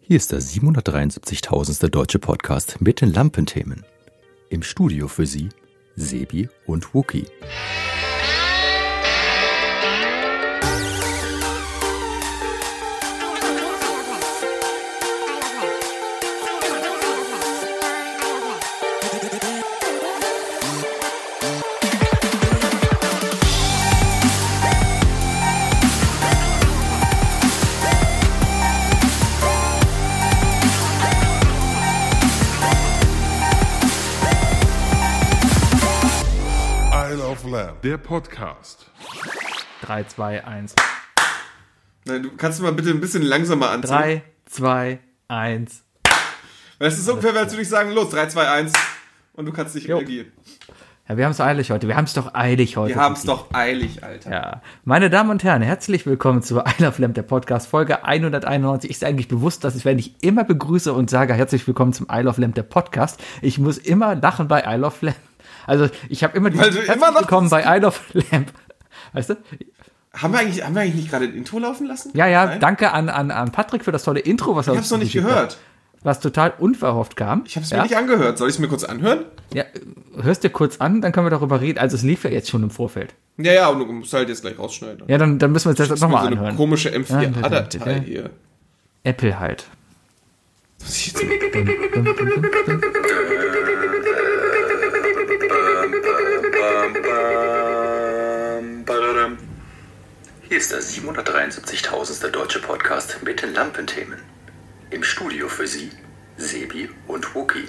Hier ist der 773.000. deutsche Podcast mit den Lampenthemen. Im Studio für Sie Sebi und Wookie. Podcast. 3, 2, 1. Nein, du kannst mal bitte ein bisschen langsamer anziehen. 3, 2, 1. Weil es ist so ungefähr, als würde ich sagen, los, 3, 2, 1. Und du kannst nicht Jo. reagieren. Ja, wir haben es eilig heute. Wir haben es doch eilig heute. Wir haben es doch eilig, Alter. Ja. Meine Damen und Herren, herzlich willkommen zu I Love Lamp, der Podcast, Folge 191. Ist eigentlich bewusst, dass ich, wenn ich immer begrüße und sage, herzlich willkommen zum I Love Lamp, der Podcast, ich muss immer lachen bei I Love Lamp. Also, ich habe immer die Weil immer noch- willkommen bei I Love Lamp. Weißt du? Haben, wir eigentlich, haben wir eigentlich nicht gerade ein Intro laufen lassen? Ja, ja, Nein? danke an, an, an Patrick für das tolle Intro, was er Ich hab's noch nicht gehört. Hat, was total unverhofft kam. Ich hab's mir ja? nicht angehört. Soll ich es mir kurz anhören? Ja, hörst dir kurz an, dann können wir darüber reden. Also es lief ja jetzt schon im Vorfeld. Ja, ja, und du musst halt jetzt gleich rausschneiden. Ja, dann, dann müssen wir uns das Das ist mir nochmal so eine anhören. komische Ja, M4A-Datei ja. hier. Apple halt. Muss ich jetzt- Hier ist der 773.000. deutsche Podcast mit den Lampenthemen. Im Studio für Sie Sebi und Wookie.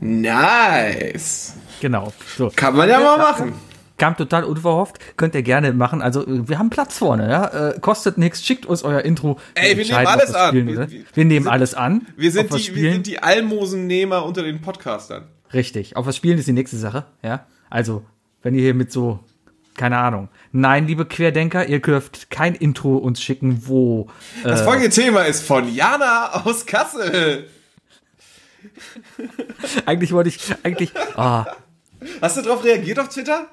Nice. Genau. So. Kann man ja mal machen. Kam total unverhofft. Könnt ihr gerne machen. Also, äh, wir haben Platz vorne, ja. Äh, kostet nichts. Schickt uns euer Intro. Ey, wir nehmen alles an. Spielen, Wir- wir- wir nehmen alles an. Wir sind, die, wir sind die Almosennehmer unter den Podcastern. Richtig. Auf was spielen ist die nächste Sache, ja. Also, wenn ihr hier mit so, keine Ahnung. Nein, liebe Querdenker, ihr dürft kein Intro uns schicken, wo Das Äh. folgende Thema ist von Jana aus Kassel. eigentlich wollte ich, eigentlich, ah, Hast du darauf reagiert auf Twitter?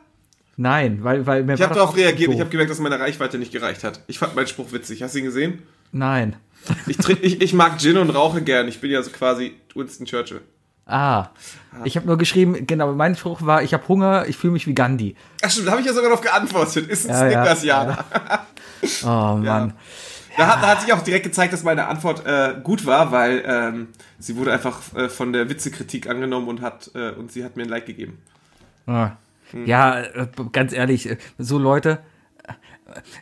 nein, weil, weil mir Ich habe darauf reagiert. so. Ich habe gemerkt, dass meine Reichweite nicht gereicht hat. Ich fand meinen Spruch witzig. Hast du ihn gesehen? Nein. Ich, trink, ich, ich mag Gin und rauche gern. Ich bin ja so quasi Winston Churchill. Ah, ich habe nur geschrieben, genau, mein Spruch war, ich habe Hunger, ich fühle mich wie Gandhi. Ach stimmt, da habe ich ja sogar darauf geantwortet. Ist ein Ja, ja, Snickers, Jana. Oh Mann. Da, hat, da hat sich auch direkt gezeigt, dass meine Antwort äh, gut war, weil ähm, sie wurde einfach äh, von der Witzekritik angenommen und hat äh, und sie hat mir ein Like gegeben. Ah. Ja, äh, ganz ehrlich, äh, so Leute,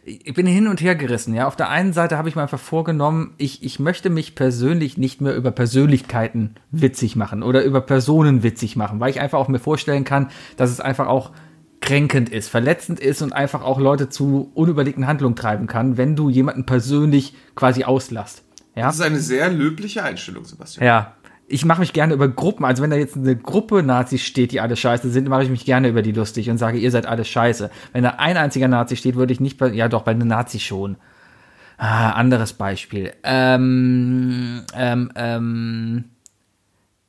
ich bin hin und her gerissen. Ja, auf der einen Seite habe ich mir einfach vorgenommen, ich, ich möchte mich persönlich nicht mehr über Persönlichkeiten witzig machen oder über Personen witzig machen, weil ich einfach auch mir vorstellen kann, dass es einfach auch kränkend ist, verletzend ist und einfach auch Leute zu unüberlegten Handlungen treiben kann, wenn du jemanden persönlich quasi auslasst. Ja, Das ist eine sehr löbliche Einstellung, Sebastian. ja. Ich mache mich gerne über Gruppen, also wenn da jetzt eine Gruppe Nazis steht, die alle scheiße sind, mache ich mich gerne über die lustig und sage, ihr seid alle scheiße. Wenn da ein einziger Nazi steht, würde ich nicht bei, ja doch, bei einem Nazi schon. Ah, anderes Beispiel. Ähm, ähm, ähm,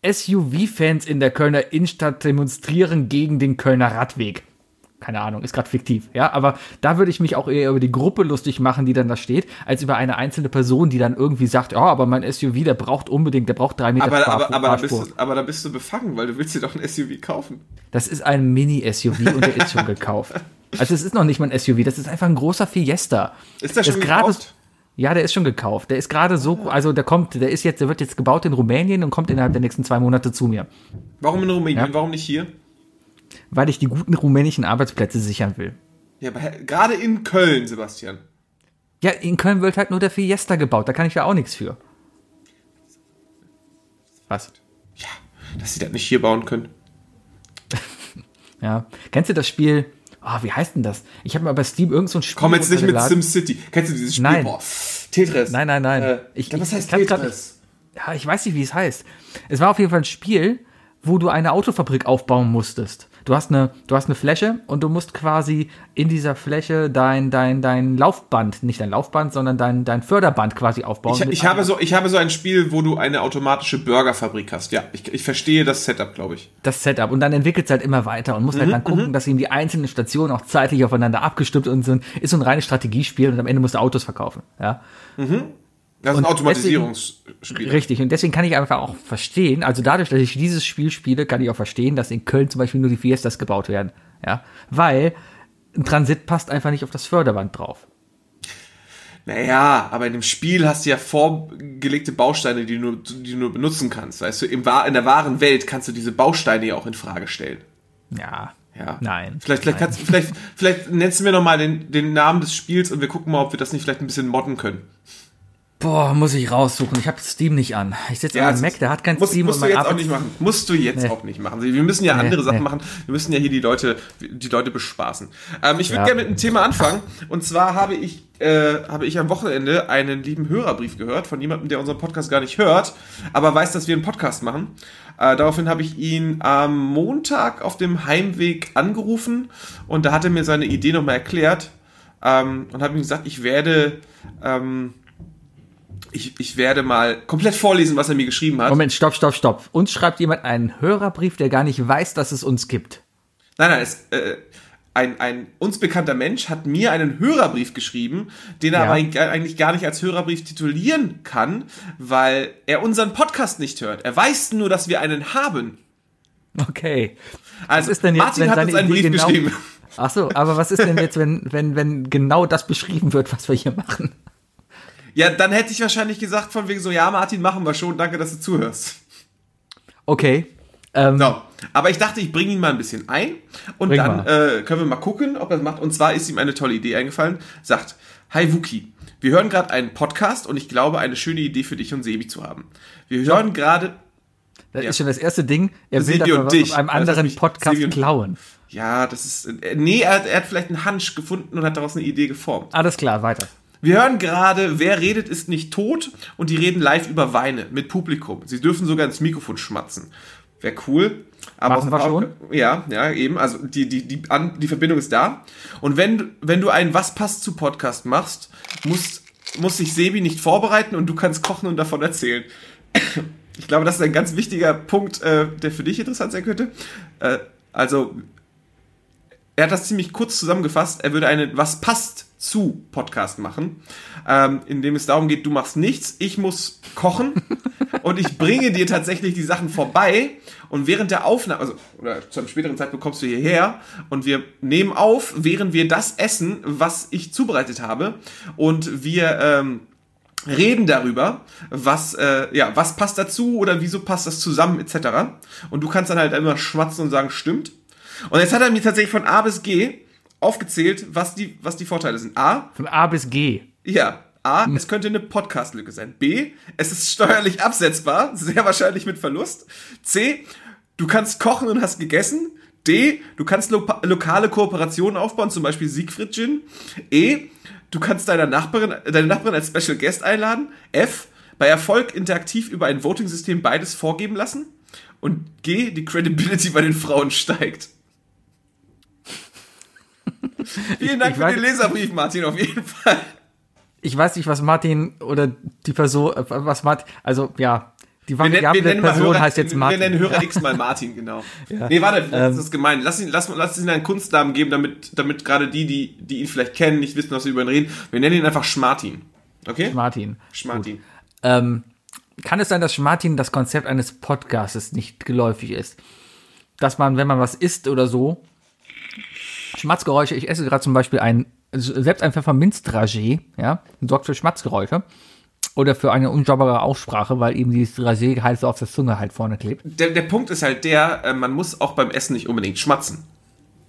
SUV-Fans in der Kölner Innenstadt demonstrieren gegen den Kölner Radweg. Keine Ahnung, ist gerade fiktiv, ja, aber da würde ich mich auch eher über die Gruppe lustig machen, die dann da steht, als über eine einzelne Person, die dann irgendwie sagt, ja, aber mein SUV, der braucht unbedingt, der braucht drei Meter Aber, Fahr- aber, aber, da bist Fahrspur. du, aber da bist du befangen, weil du willst dir doch ein SUV kaufen. Das ist ein Mini-SUV und der ist schon gekauft. Also es ist noch nicht mal ein SUV, das ist einfach ein großer Fiesta. Ist der schon gerade- gekauft? Ja, der ist schon gekauft. Der ist gerade so, also der kommt, der ist jetzt, der wird jetzt gebaut in Rumänien und kommt innerhalb der nächsten zwei Monate zu mir. Warum in Rumänien? Ja. Warum nicht hier? Weil ich die guten rumänischen Arbeitsplätze sichern will. Ja, aber gerade in Köln, Sebastian. Ja, in Köln wird halt nur der Fiesta gebaut, da kann ich ja auch nichts für. Was? Ja, dass sie das nicht hier bauen können. Ja. Kennst du das Spiel? Ah, wie heißt denn das? Ich habe mal bei Steam irgend so ein Spiel. Komm jetzt nicht mit. SimCity. Kennst du dieses Spiel? Nein. Boah, Tetris. Nein, nein, nein. Äh, Ich- ich, was heißt ich kann's grad Tetris? ja, ich weiß nicht, wie es heißt. Es war auf jeden Fall ein Spiel, wo du eine Autofabrik aufbauen musstest. Du hast eine, du hast eine Fläche und du musst quasi in dieser Fläche dein, dein, dein Laufband, nicht dein Laufband, sondern dein, dein Förderband quasi aufbauen. Ich, ich, habe so, ich habe so ein Spiel, wo du eine automatische Burgerfabrik hast. Ja, ich, ich verstehe das Setup, glaube ich. das Setup und dann entwickelt es halt immer weiter und muss halt dann gucken, dass eben die einzelnen Stationen auch zeitlich aufeinander abgestimmt und sind. Ist so ein reines Strategiespiel und am Ende musst du Autos verkaufen. Ja. Das ist ein Automatisierungsspiel. Richtig, und deswegen kann ich einfach auch verstehen, also dadurch, dass ich dieses Spiel spiele, kann ich auch verstehen, dass in Köln zum Beispiel nur die Fiestas gebaut werden. Ja. Weil ein Transit passt einfach nicht auf das Förderband drauf. Naja, aber in dem Spiel hast du ja vorgelegte Bausteine, die du, die du nur benutzen kannst. Weißt du, im, in der wahren Welt kannst du diese Bausteine ja auch in Frage stellen. Ja. Ja. Nein. Vielleicht, vielleicht, Nein. kannst, vielleicht, vielleicht nennst du mir nochmal den, den Namen des Spiels und wir gucken mal, ob wir das nicht vielleicht ein bisschen modden können. Boah, muss ich raussuchen. Ich habe Steam nicht an. Ich sitze Ja, an einem Mac, der hat kein Musst, Steam musst und du jetzt auch Arbeits- nicht machen. Musst du jetzt Nee. auch nicht machen. Wir müssen ja Nee, andere Sachen nee. machen. Wir müssen ja hier die Leute, die Leute bespaßen. Ähm, ich würde Ja. gerne mit einem Thema anfangen. Und zwar habe ich, äh, habe ich am Wochenende einen lieben Hörerbrief gehört von jemandem, der unseren Podcast gar nicht hört, aber weiß, dass wir einen Podcast machen. Äh, daraufhin habe ich ihn am Montag auf dem Heimweg angerufen und da hat er mir seine Idee nochmal erklärt ähm, und habe ihm gesagt, ich werde ähm, ich, ich werde mal komplett vorlesen, was er mir geschrieben hat. Moment, stopp, stopp, stopp. Uns schreibt jemand einen Hörerbrief, der gar nicht weiß, dass es uns gibt. Nein, nein, es, äh, ein, ein uns bekannter Mensch hat mir einen Hörerbrief geschrieben, den er Ja. aber eig- eigentlich gar nicht als Hörerbrief titulieren kann, weil er unseren Podcast nicht hört. Er weiß nur, dass wir einen haben. Okay. Also, ist denn jetzt, Martin wenn hat uns einen Idee Brief genau- geschrieben. Ach so, aber was ist denn jetzt, wenn, wenn, wenn genau das beschrieben wird, was wir hier machen? Ja, dann hätte ich wahrscheinlich gesagt, von wegen so, ja, Martin, machen wir schon, danke, dass du zuhörst. Okay. Ähm, So, aber ich dachte, ich bringe ihn mal ein bisschen ein und dann äh, können wir mal gucken, ob er es macht. Und zwar ist ihm eine tolle Idee eingefallen. Sagt, Hi Wookie, wir hören gerade einen Podcast und ich glaube, eine schöne Idee für dich und Sebi zu haben. Wir hören gerade, Das Ja. ist schon das erste Ding. Er will Sebi das auf einem Das anderen Podcast Sebi klauen. ja, das ist, äh, nee, er, hat- er hat vielleicht einen Hunch gefunden und hat daraus eine Idee geformt. Alles klar, weiter. Wir hören gerade, wer redet, ist nicht tot und die reden live über Weine mit Publikum. Sie dürfen sogar ins Mikrofon schmatzen. Wäre cool. Aber Machen wir schon? Ja, ja, eben. Also die, die, die, an, die Verbindung ist da. Und wenn, du- wenn du einen Was passt zu Podcast machst, muss, muss sich Sebi nicht vorbereiten und du kannst kochen und davon erzählen. Ich glaube, das ist ein ganz wichtiger Punkt, äh, der für dich interessant sein könnte. Äh, also, er hat das ziemlich kurz zusammengefasst. Er würde einen Was passt zu Podcast machen, ähm, in dem es darum geht, du machst nichts, ich muss kochen und ich bringe dir tatsächlich die Sachen vorbei und während der Aufnahme, also oder zu einem späteren Zeitpunkt kommst du hierher und wir nehmen auf, während wir das essen, was ich zubereitet habe und wir ähm, reden darüber, was, äh, ja, was passt dazu oder wieso passt das zusammen, etc. Und du kannst dann halt immer schmatzen und sagen, stimmt. Und jetzt hat er mir tatsächlich von A bis G aufgezählt, was die, was die Vorteile sind. A, Von A bis G. ja, A, es könnte eine Podcast-Lücke sein. B, es ist steuerlich absetzbar, sehr wahrscheinlich mit Verlust. C, du kannst kochen und hast gegessen. D, du kannst lo lokale Kooperationen aufbauen, zum Beispiel Siegfried Gin. E, du kannst deiner Nachbarin, deine Nachbarin als Special Guest einladen. F, bei Erfolg interaktiv über ein Voting-System beides vorgeben lassen. Und G, die Credibility bei den Frauen steigt. Vielen Dank ich für weiß- den Leserbrief, Martin, auf jeden Fall. Ich weiß nicht, was Martin oder die Person, äh, was Martin, also ja, die Wir nennen, wir variable nennen mal Person Hörer, heißt jetzt Martin. Wir nennen Hörer X mal Martin, genau. Nee, warte, das Ähm. ist gemein. Lass ihn, lass, lass ihn einen Kunstnamen geben, damit, damit gerade die, die, die ihn vielleicht kennen, nicht wissen, was wir über ihn reden. Wir nennen ihn einfach Schmartin. Okay? Martin. Schmartin. Ähm, kann es sein, dass Martin das Konzept eines Podcasts nicht geläufig ist? Dass man, wenn man was isst oder so, Schmatzgeräusche, ich esse gerade zum Beispiel ein, selbst ein Pfefferminzdragé, ja, sorgt für Schmatzgeräusche. Oder für eine unsaubere Aussprache, weil eben dieses Dragé halt so auf der Zunge halt vorne klebt. Der, der Punkt ist halt der, äh, man muss auch beim Essen nicht unbedingt schmatzen.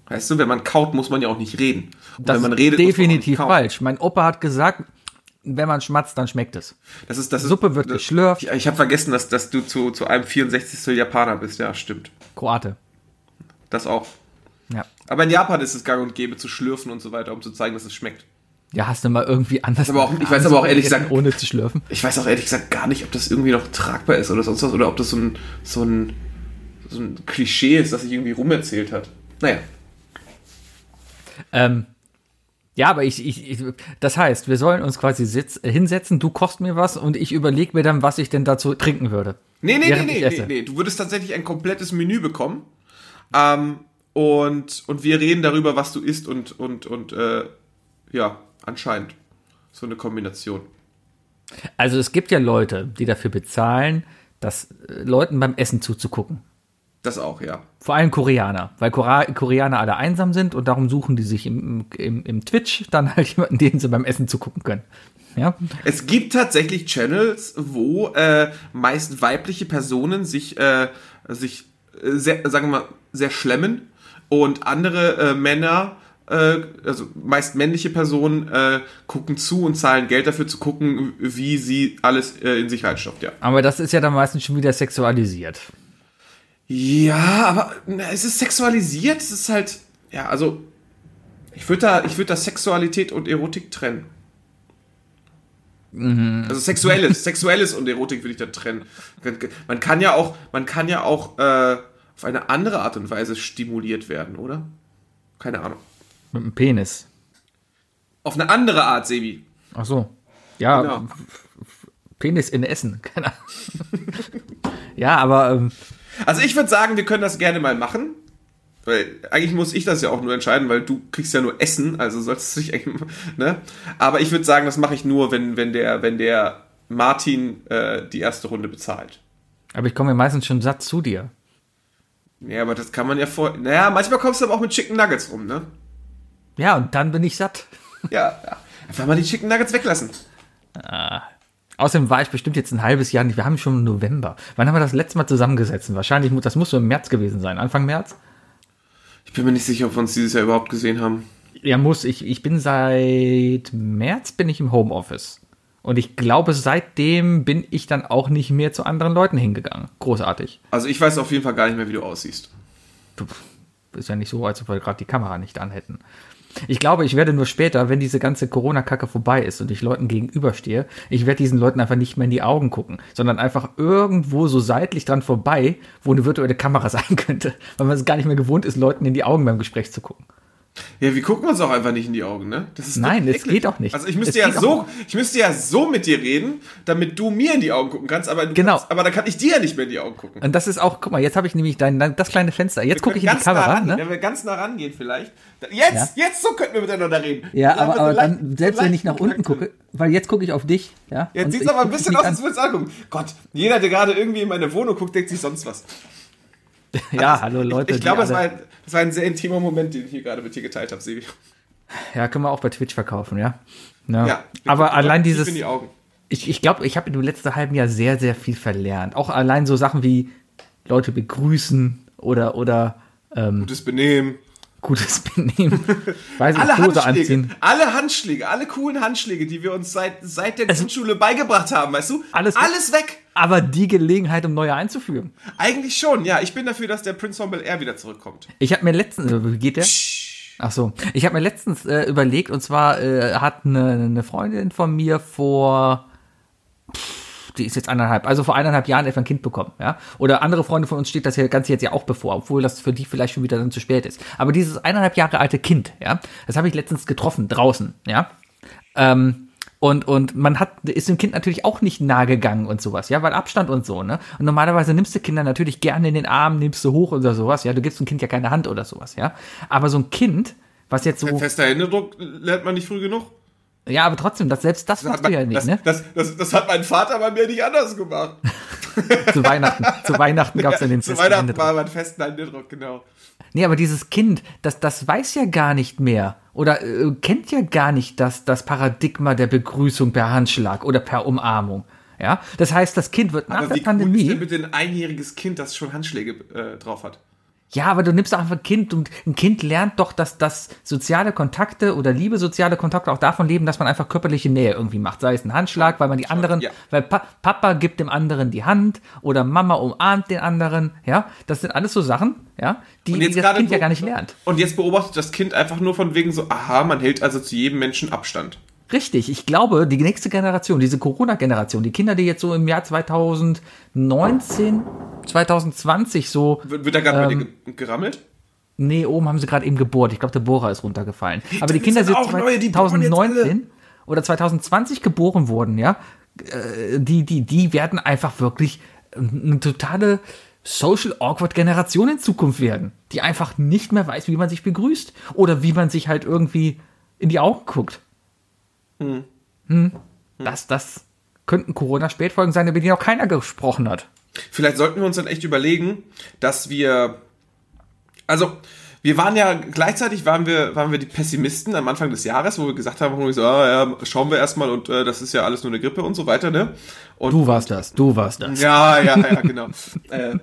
Weißt du, wenn man kaut, muss man ja auch nicht reden. Und Das wenn man ist redet, auch definitiv falsch. Mein Opa hat gesagt, wenn man schmatzt, dann schmeckt es. Das ist, das ist, Suppe wird das- geschlürft. Ja, ich habe vergessen, dass, dass du zu, zu einem 64. Japaner bist. Ja, stimmt. Kroate. Das auch. Ja. Aber in Japan ist es gang und gäbe zu schlürfen und so weiter, um zu zeigen, dass es schmeckt. Ja, hast du mal irgendwie anders. aber auch- ich weiß aber auch ehrlich gesagt- Ohne zu schlürfen. Ich weiß auch ehrlich gesagt gar nicht, ob das irgendwie noch tragbar ist oder sonst was, oder ob das so ein, so ein, so ein Klischee ist, das sich irgendwie rumerzählt hat. Naja. Ähm, ja, aber ich, ich, ich, das heißt, wir sollen uns quasi sitz, hinsetzen, du kochst mir was und ich überlege mir dann, was ich denn dazu trinken würde. Nee, nee, nee, nee, nee, nee. Du würdest tatsächlich ein komplettes Menü bekommen. Ähm, und, und wir reden darüber, was du isst und, und, und äh, ja, anscheinend. So eine Kombination. Also es gibt ja Leute, die dafür bezahlen, das äh, Leuten beim Essen zuzugucken. Das auch, ja. Vor allem Koreaner, weil Kora Koreaner alle einsam sind und darum suchen die sich im, im, im Twitch dann halt jemanden, den sie beim Essen zugucken können. Ja, Es gibt tatsächlich Channels, wo äh, meist weibliche Personen sich, äh, sich äh, sehr, sagen wir mal, sehr schlemmen und andere äh, Männer, äh, also meist männliche Personen, äh, gucken zu und zahlen Geld dafür zu gucken, wie sie alles äh, in sich reinstopft, ja. aber das ist ja dann meistens schon wieder sexualisiert. Ja, aber na, es ist sexualisiert, es ist halt, ja, also ich würde da, ich würde da Sexualität und Erotik trennen. Also sexuelles, sexuelles und Erotik würde ich da trennen. Man kann ja auch, man kann ja auch äh, auf eine andere Art und Weise stimuliert werden, oder? Keine Ahnung. Mit dem Penis. Auf eine andere Art, Sebi. Ach so. Ja, Genau. Penis in Essen. Keine Ahnung. ja, aber ähm, Also ich würde sagen, wir können das gerne mal machen. Weil eigentlich muss ich das ja auch nur entscheiden, weil du kriegst ja nur Essen, also solltest du dich eigentlich, ne? Aber ich würde sagen, das mache ich nur, wenn, wenn der, wenn der Martin äh, die erste Runde bezahlt. aber ich komme ja meistens schon satt zu dir. Ja, aber das kann man ja vor. Naja, manchmal kommst du aber auch mit Chicken Nuggets rum, ne? Ja, und dann bin ich satt. Ja, ja. Einfach mal die Chicken Nuggets weglassen. Außerdem war ich bestimmt jetzt ein halbes Jahr nicht. Wir haben schon November. Wann haben wir das letzte Mal zusammengesetzt? Wahrscheinlich, das muss so im März gewesen sein. Anfang März? Ich bin mir nicht sicher, ob wir uns dieses Jahr überhaupt gesehen haben. Ja, muss. Ich, ich bin seit März bin ich im Homeoffice. Und ich glaube, seitdem bin ich dann auch nicht mehr zu anderen Leuten hingegangen. Großartig. Also ich weiß auf jeden Fall gar nicht mehr, wie du aussiehst. Du, ist ja nicht so, als ob wir gerade die Kamera nicht an hätten. Ich glaube, ich werde nur später, wenn diese ganze Corona-Kacke vorbei ist und ich Leuten gegenüberstehe, ich werde diesen Leuten einfach nicht mehr in die Augen gucken, sondern einfach irgendwo so seitlich dran vorbei, wo eine virtuelle Kamera sein könnte, weil man es gar nicht mehr gewohnt ist, Leuten in die Augen beim Gespräch zu gucken. Ja, wir gucken uns auch einfach nicht in die Augen, ne? Das ist Nein, es geht auch nicht. Also ich müsste ja auch so, ich müsste ja so mit dir reden, damit du mir in die Augen gucken kannst, aber Genau. kannst, aber dann kann ich dir ja nicht mehr in die Augen gucken. Und das ist auch, guck mal, jetzt habe ich nämlich dein, das kleine Fenster. Jetzt gucke ich in die ganz nah Kamera, rangehen, ne? Wenn wir ganz nah rangehen vielleicht. Jetzt, Ja. jetzt so könnten wir miteinander reden. Ja, aber, aber so dann, leicht- selbst so wenn ich nach unten gucke, weil jetzt gucke ich auf dich, ja. Jetzt es aber ein bisschen aus, als würde es angucken. Gott, jeder, der gerade irgendwie in meine Wohnung guckt, denkt sich sonst was. Ja, hallo Leute. ich ich glaube, das, war ein- das war ein sehr intimer Moment, den ich hier gerade mit dir geteilt habe, Sebi. Ja, können wir auch bei Twitch verkaufen, ja. ja. Ja, wir aber allein dieses, In die Augen. ich ich glaube, ich habe in dem letzten halben Jahr sehr, sehr viel verlernt. Auch allein so Sachen wie Leute begrüßen oder, oder ähm, Gutes Benehmen. gutes Benehmen. Weiß ich, Alle Hose Handschläge, anziehen. alle Handschläge, alle coolen Handschläge, die wir uns seit, seit der Grundschule beigebracht haben, weißt du? Alles- alles weg. Aber die Gelegenheit, um neue einzuführen. Eigentlich schon, ja. Ich bin dafür, dass der Prince Bel Air wieder zurückkommt. Ich habe mir letztens, äh, wie geht der? Ach so, ich habe mir letztens äh, überlegt, und zwar äh, hat eine, eine Freundin von mir vor, pff, die ist jetzt eineinhalb, also vor eineinhalb Jahren etwa ein Kind bekommen, ja. Oder andere Freunde von uns steht das ja Ganze jetzt ja auch bevor, obwohl das für die vielleicht schon wieder dann zu spät ist. Aber dieses eineinhalb Jahre alte Kind, ja, das habe ich letztens getroffen draußen, ja. Ähm, und, und man hat, ist dem Kind natürlich auch nicht nahe gegangen und sowas, ja, weil Abstand und so, ne? Und normalerweise nimmst du Kinder natürlich gerne in den Arm, nimmst du hoch oder sowas, ja, du gibst dem Kind ja keine Hand oder sowas, ja. Aber so ein Kind, was jetzt so, Fester Händedruck lernt man nicht früh genug. Ja, aber trotzdem, das, selbst das Das machst hat, du ja nicht, das, ne? das, das, das hat mein Vater bei mir nicht anders gemacht. Zu Weihnachten, zu Weihnachten gab's dann den Zu Weihnachten Händedruck. war mein festen Händedruck, genau. Nee, aber dieses Kind, das, das weiß ja gar nicht mehr oder äh, kennt ja gar nicht das, das Paradigma der Begrüßung per Handschlag oder per Umarmung. Ja, das heißt, das Kind wird nach Aber der wie cool ist Pandemie. denn bitte ein einjähriges Kind, das schon Handschläge äh, drauf hat? Ja, aber du nimmst doch einfach ein Kind und ein Kind lernt doch, dass das soziale Kontakte oder liebe soziale Kontakte auch davon leben, dass man einfach körperliche Nähe irgendwie macht. Sei es ein Handschlag, weil man die anderen, ja. weil pa Papa gibt dem anderen die Hand oder Mama umarmt den anderen. Ja, das sind alles so Sachen, ja, die, die das Kind ja gar nicht lernt. Und jetzt beobachtet das Kind einfach nur von wegen so, aha, man hält also zu jedem Menschen Abstand. Richtig, ich glaube, die nächste Generation, diese Corona-Generation, die Kinder, die jetzt so im Jahr 2019, 2020 so. Wird, wird da gerade bei Ähm, gerammelt? Nee, oben haben sie gerade eben gebohrt. Ich glaube, der Bohrer ist runtergefallen. Aber die Kinder, sind auch neue, die bohren jetzt 2019 oder 2020 geboren wurden, ja, äh, die, die, die werden einfach wirklich eine totale Social Awkward Generation in Zukunft werden, die einfach nicht mehr weiß, wie man sich begrüßt oder wie man sich halt irgendwie in die Augen guckt. Hm. Das, das könnten Corona-Spätfolgen sein, über die noch keiner gesprochen hat. Vielleicht sollten wir uns dann echt überlegen, dass wir. Also, wir waren ja gleichzeitig waren wir, waren wir die Pessimisten am Anfang des Jahres, wo wir gesagt haben, so, ah, ja, schauen wir erstmal und äh, das ist ja alles nur eine Grippe und so weiter, ne? Und Du warst das, du warst das. Ja, ja, ja, genau. äh,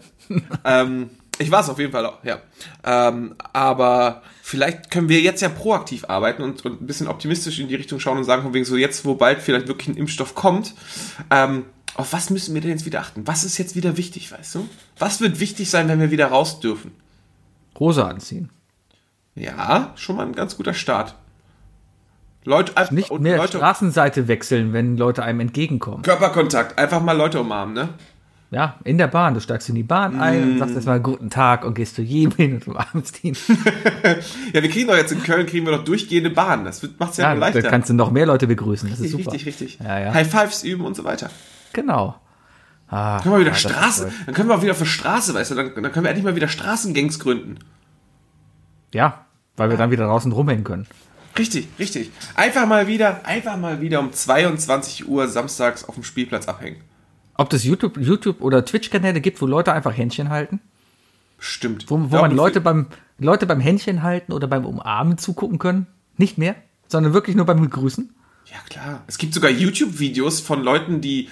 ähm, ich war es auf jeden Fall auch, ja. Ähm, aber vielleicht können wir jetzt ja proaktiv arbeiten und, und ein bisschen optimistisch in die Richtung schauen und sagen, von wegen so jetzt, wo bald vielleicht wirklich ein Impfstoff kommt, ähm, auf was müssen wir denn jetzt wieder achten? Was ist jetzt wieder wichtig, weißt du? Was wird wichtig sein, wenn wir wieder raus dürfen? Hose anziehen. Ja, schon mal ein ganz guter Start. Leute, einfach- Nicht mehr Leute, Straßenseite wechseln, wenn Leute einem entgegenkommen. Körperkontakt, einfach mal Leute umarmen, ne? Ja, in der Bahn. Du steigst in die Bahn ein und Mm. sagst erstmal guten Tag und gehst zu jedem hin und umarmst ihn. Ja, wir kriegen doch jetzt in Köln, kriegen wir doch durchgehende Bahn. Das macht es ja, Ja, nur da leichter. kannst du noch mehr Leute begrüßen. Das ist super. Richtig, richtig. Ja, ja. High Fives üben und so weiter. Genau. Ah, Können wir wieder ja, Straße, dann können wir auch wieder für Straße, weißt du, dann, dann können wir endlich mal wieder Straßengangs gründen. Ja, weil wir dann wieder draußen rumhängen können. Richtig, richtig. Einfach mal wieder, einfach mal wieder um 22 Uhr samstags auf dem Spielplatz abhängen. Ob das YouTube, YouTube oder Twitch-Kanäle gibt, wo Leute einfach Händchen halten? Stimmt. Wo, wo man Leute beim, Leute beim Händchen halten oder beim Umarmen zugucken können? Nicht mehr, sondern wirklich nur beim Begrüßen? Ja, klar. Es gibt sogar YouTube-Videos von Leuten, die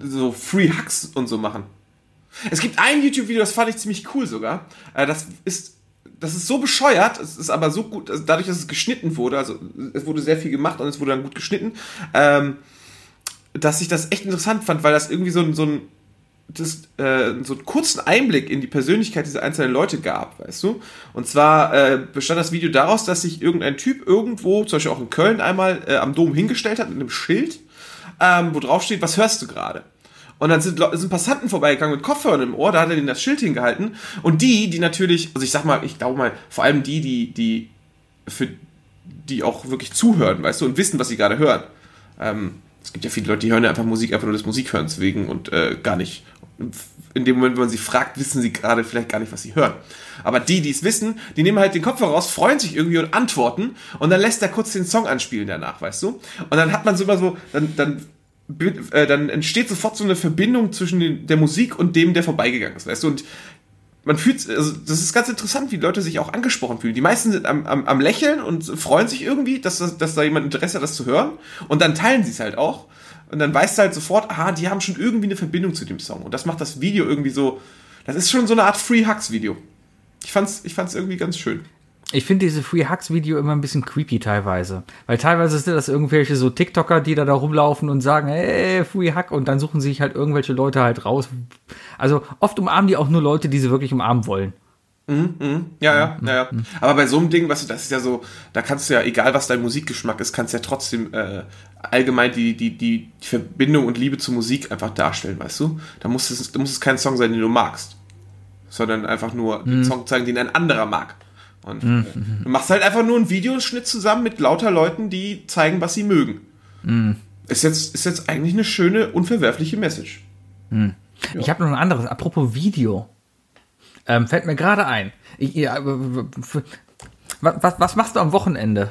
so Free Hugs und so machen. Es gibt ein YouTube-Video, das fand ich ziemlich cool sogar. Äh, Das ist, das ist so bescheuert, es ist aber so gut, also dadurch, dass es geschnitten wurde, also es wurde sehr viel gemacht und es wurde dann gut geschnitten, ähm, dass ich das echt interessant fand, weil das irgendwie so ein, so ein das, äh, so einen kurzen Einblick in die Persönlichkeit dieser einzelnen Leute gab, weißt du? Und zwar äh, bestand das Video daraus, dass sich irgendein Typ irgendwo, zum Beispiel auch in Köln einmal äh, am Dom hingestellt hat mit einem Schild, ähm, wo drauf steht, was hörst du gerade? Und dann sind, sind Passanten vorbeigegangen mit Kopfhörern im Ohr, da hat er denen das Schild hingehalten. Und die, die natürlich, also ich sag mal, ich glaube mal, vor allem die, die, die für die auch wirklich zuhören, weißt du, und wissen, was sie gerade hören. Ähm, es gibt ja viele Leute, die hören ja einfach Musik einfach nur des Musikhörens wegen und äh, gar nicht. In dem Moment, wenn man sie fragt, wissen sie gerade vielleicht gar nicht, was sie hören. Aber die, die es wissen, die nehmen halt den Kopfhörer raus, freuen sich irgendwie und antworten und dann lässt er kurz den Song anspielen danach, weißt du? Und dann hat man so immer so, dann, dann, äh, dann entsteht sofort so eine Verbindung zwischen der Musik und dem, der vorbeigegangen ist, weißt du? Und man fühlt, also das ist ganz interessant, wie Leute sich auch angesprochen fühlen. Die meisten sind am, am, am Lächeln und freuen sich irgendwie, dass, das, dass da jemand Interesse hat, das zu hören. Und dann teilen sie es halt auch. Und dann weißt du halt sofort, aha, die haben schon irgendwie eine Verbindung zu dem Song. Und das macht das Video irgendwie so, das ist schon so eine Art Free Hugs Video. Ich fand's, ich fand's irgendwie ganz schön. Ich finde diese Free Hugs Video immer ein bisschen creepy teilweise. Weil teilweise sind das irgendwelche so TikToker, die da, da rumlaufen und sagen, hey, Free Hug und dann suchen sich halt irgendwelche Leute halt raus. Also oft umarmen die auch nur Leute, die sie wirklich umarmen wollen. Ja, ja, ja, ja. Aber bei so einem Ding, weißt du, das ist ja so, da kannst du ja, egal was dein Musikgeschmack ist, kannst du ja trotzdem äh, allgemein die, die, die, die Verbindung und Liebe zur Musik einfach darstellen, weißt du? Da muss es, da muss es kein Song sein, den du magst. Sondern einfach nur den Song zeigen, den ein anderer mag. Und äh, du machst halt einfach nur einen Videoschnitt zusammen mit lauter Leuten, die zeigen, was sie mögen. Ist, jetzt, ist jetzt eigentlich eine schöne, unverwerfliche Message. Ich habe noch ein anderes, apropos Video. Ähm, fällt mir gerade ein. Ich, ja, was, was, machst du am Wochenende?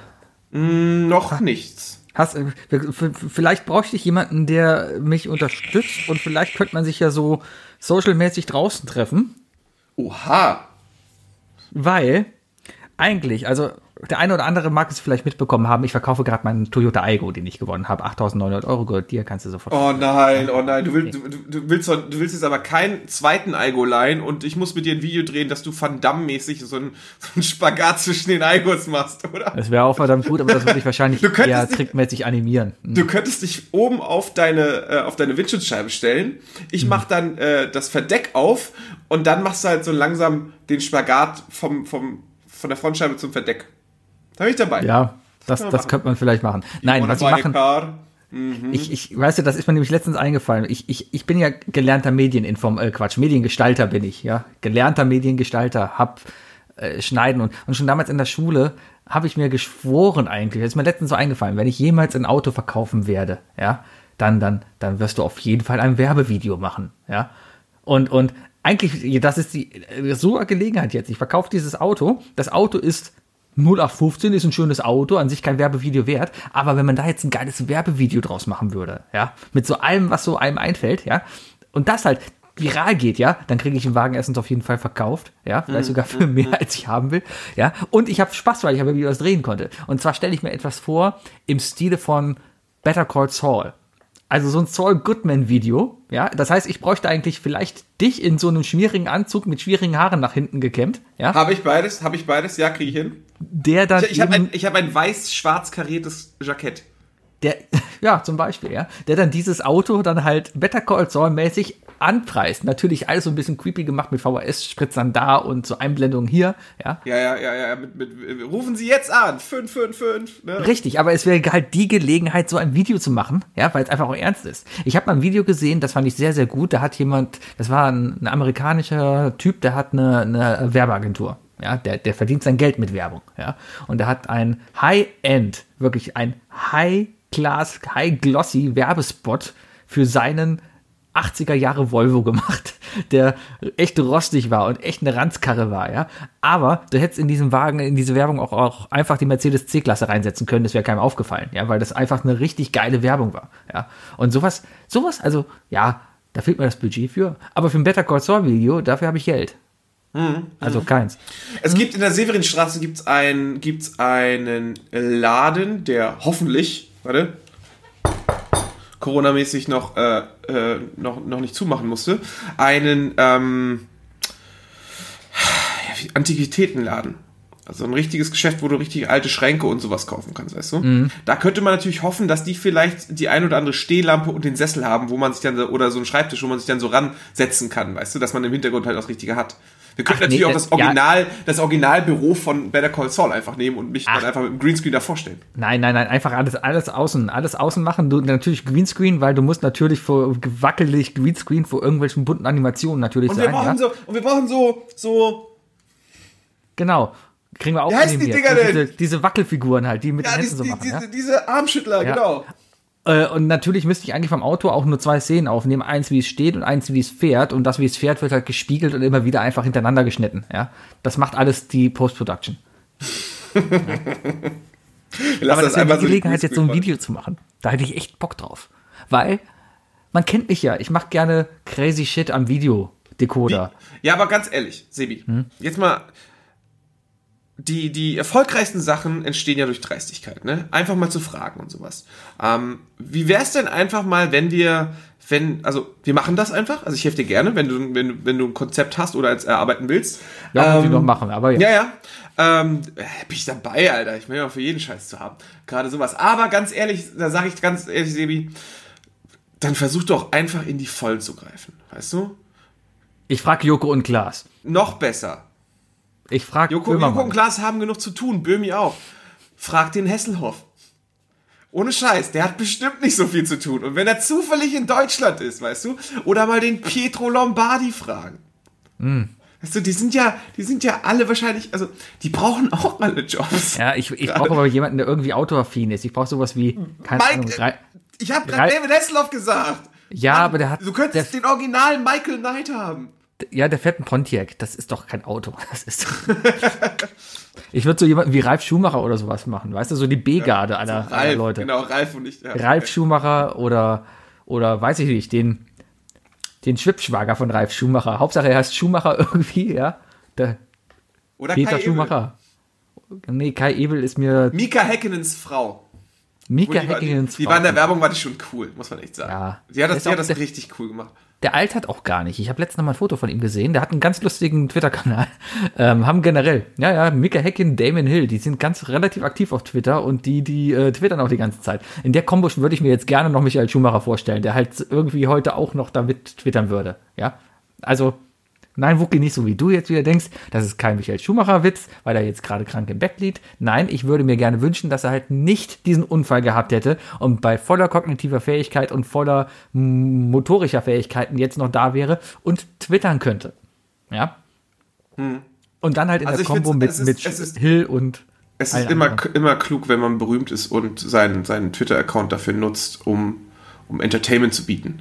Noch nichts. Hast, äh, vielleicht bräuchte ich jemanden, der mich unterstützt und vielleicht könnte man sich ja so socialmäßig draußen treffen, Oha. weil eigentlich, also der eine oder andere mag es vielleicht mitbekommen haben, ich verkaufe gerade meinen Toyota Aygo, den ich gewonnen habe, 8.900 Euro gehört, dir kannst du sofort. Oh nein, oh nein, du willst, du, du, willst, du willst jetzt aber keinen zweiten Aigo leihen und ich muss mit dir ein Video drehen, dass du Van Damme-mäßig so einen, so Spagat zwischen den Aigos machst, oder? Das wäre auch verdammt gut, aber das würde ich wahrscheinlich Du könntest eher nicht- trickmäßig animieren. Du könntest dich oben auf deine, äh, auf deine Windschutzscheibe stellen. Ich mach dann äh, das Verdeck auf und dann machst du halt so langsam den Spagat vom, vom, von der Frontscheibe zum Verdeck. Da bin ich dabei. Ja, Das, das machen. könnte man vielleicht machen. Nein, was ich machen, car? ich, ich, weißt du, das ist mir nämlich letztens eingefallen. Ich, ich, ich bin ja gelernter Medieninform, äh, Quatsch, Mediengestalter bin ich, ja. Gelernter Mediengestalter, hab äh, schneiden und, und schon damals in der Schule habe ich mir geschworen eigentlich, das ist mir letztens so eingefallen, wenn ich jemals ein Auto verkaufen werde, ja, dann, dann, dann wirst du auf jeden Fall ein Werbevideo machen, ja. Und, und eigentlich, das ist die, äh, so Gelegenheit jetzt. Ich verkaufe dieses Auto. Das Auto ist 0815 ist ein schönes Auto, an sich kein Werbevideo wert, aber wenn man da jetzt ein geiles Werbevideo draus machen würde, ja, mit so allem, was so einem einfällt, ja, und das halt viral geht, ja, dann kriege ich den Wagen erstens auf jeden Fall verkauft, ja, vielleicht sogar für mehr, als ich haben will, ja, und ich habe Spaß, weil ich wieder was drehen konnte. Und zwar stelle ich mir etwas vor im Stile von Better Call Saul. Also so ein Saul Goodman Video, ja. Das heißt, ich bräuchte eigentlich vielleicht dich in so einem schwierigen Anzug mit schwierigen Haaren nach hinten gekämmt, ja. Habe ich beides? Habe ich beides? Ja, kriege ich hin. Der dann Ich, ich habe ein, hab ein weiß-schwarz kariertes Jackett. der, ja, zum Beispiel, ja, der dann dieses Auto dann halt Better Call Saul mäßig anpreist. Natürlich alles so ein bisschen creepy gemacht mit VHS-Spritzern da und so Einblendungen hier, ja. Ja, ja, ja, ja. Mit, mit, rufen Sie jetzt an. 555. Ne? Richtig, aber es wäre halt die Gelegenheit, so ein Video zu machen, ja, weil es einfach auch ernst ist. Ich habe mal ein Video gesehen, das fand ich sehr, sehr gut. Da hat jemand, das war ein, ein amerikanischer Typ, der hat eine, eine Werbeagentur. Ja, der, der verdient sein Geld mit Werbung, ja. Und er hat ein High-End, wirklich ein High-Class, High-Glossy Werbespot für seinen 80er Jahre Volvo gemacht, der echt rostig war und echt eine Ranzkarre war, ja. Aber du hättest in diesem Wagen, in diese Werbung auch, auch einfach die Mercedes C-Klasse reinsetzen können, das wäre keinem aufgefallen, ja, weil das einfach eine richtig geile Werbung war, ja. Und sowas, sowas, also, ja, da fehlt mir das Budget für. Aber für ein Better Call Saul Video, dafür habe ich Geld. Also keins. Es gibt in der Severinstraße gibt's ein, gibt's einen Laden, der hoffentlich, warte, Corona-mäßig noch, äh, äh, noch, noch nicht zumachen musste. Einen ähm, Antiquitätenladen. Also ein richtiges Geschäft, wo du richtig alte Schränke und sowas kaufen kannst, weißt du? Da könnte man natürlich hoffen, dass die vielleicht die ein oder andere Stehlampe und den Sessel haben, wo man sich dann, so- oder so einen Schreibtisch, wo man sich dann so ransetzen kann, weißt du, dass man im Hintergrund halt das Richtige hat. Wir könnten natürlich nee, auch äh, das ja. Original, das Originalbüro von Better Call Saul einfach nehmen und mich Ach. dann einfach mit dem Greenscreen davor stellen. Nein, nein, nein, einfach alles, alles außen, alles außen machen. Du natürlich Greenscreen, weil du musst natürlich vor gewackelig Greenscreen vor irgendwelchen bunten Animationen natürlich Und wir sein. Ja? brauchen so, und wir brauchen so, so, Genau. Kriegen wir auch Wie heißen die. Dinger denn? Diese, diese Wackelfiguren halt, die mit ja, den die, Händen so die, machen. diese, ja? diese Armschüttler, Ja. genau. Äh, und natürlich müsste ich eigentlich vom Auto auch nur zwei Szenen aufnehmen. Eins, wie es steht und eins, wie es fährt. Und das, wie es fährt, wird halt gespiegelt und immer wieder einfach hintereinander geschnitten. Ja, Das macht alles die Post-Production. Lassen Aber das wäre einmal die so Gelegenheit, jetzt so ein Video zu machen. Da hätte ich echt Bock drauf. Weil, man kennt mich ja. Ich mache gerne crazy shit am Videodecoder. Ja, aber ganz ehrlich, Sebi, Hm? jetzt mal. Die, die erfolgreichsten Sachen entstehen ja durch Dreistigkeit, ne? Einfach mal zu fragen und sowas. Ähm, wie wär's denn einfach mal, wenn wir, wenn, also wir machen das einfach, also ich helfe dir gerne, wenn du, wenn, wenn du ein Konzept hast oder als erarbeiten willst. Ja, Ähm, noch machen, aber ja. Ja, ja. Ähm, äh, bin ich dabei, Alter. Ich will ja für jeden Scheiß zu haben. Gerade sowas. Aber ganz ehrlich, da sage ich ganz ehrlich, Sebi, dann versuch doch einfach in die Vollen zu greifen. Weißt du? Ich frage Joko und Klaas. Noch besser. Ich frage Joko, Joko und Klaas haben genug zu tun, Böhmi auch. Frag den Hesselhoff. Ohne Scheiß, der hat bestimmt nicht so viel zu tun. Und wenn er zufällig in Deutschland ist, weißt du, oder mal den Pietro Lombardi fragen. Hm. Weißt du, die sind ja, die sind ja alle wahrscheinlich, also, die brauchen auch alle Jobs. Ja, ich, ich brauche aber jemanden, der irgendwie autoaffin ist. Ich brauche sowas wie, keine Ahnung, Mike, drei, ich habe gerade David Hasselhoff gesagt. Ja, aber der hat- Du könntest der- den Original Michael Knight haben. Ja, der fährt ein Pontiac. Das ist doch kein Auto. Das ist. ich würde so jemanden wie Ralf Schumacher oder sowas machen, weißt du, so die B-Garde aller, aller Ralf, Leute. genau, Ralf und ich. Ja. Ralf Schumacher oder, oder weiß ich nicht, den, den Schwibschwager von Ralf Schumacher. Hauptsache er heißt Schumacher irgendwie, ja. Der Oder Peter Kai Ebel. Schumacher. Nee, Kai Ebel ist mir Mika Häkkenens Frau. Mika die, war, die, die Frau. war in der Werbung, war die schon cool, muss man echt sagen. Ja. Die hat das, die hat das richtig cool gemacht. Der altert auch gar nicht. Ich habe letztens noch mal ein Foto von ihm gesehen. Der hat einen ganz lustigen Twitter-Kanal. Ähm, haben generell, ja, ja, Mika Heckin, Damon Hill, die sind ganz relativ aktiv auf Twitter und die, die äh, twittern auch die ganze Zeit. In der Kombo würde ich mir jetzt gerne noch Michael Schumacher vorstellen, der halt irgendwie heute auch noch damit twittern würde. Ja, also Nein, Wookie, nicht so wie du jetzt wieder denkst, das ist kein Michael Schumacher-Witz, weil er jetzt gerade krank im Bett liegt. Nein, ich würde mir gerne wünschen, dass er halt nicht diesen Unfall gehabt hätte und bei voller kognitiver Fähigkeit und voller motorischer Fähigkeiten jetzt noch da wäre und twittern könnte. Ja. Und dann halt in Also der Kombo mit, ist- mit ist- Hill und. Es ist immer, immer klug, wenn man berühmt ist und seinen, seinen Twitter-Account dafür nutzt, um, um Entertainment zu bieten.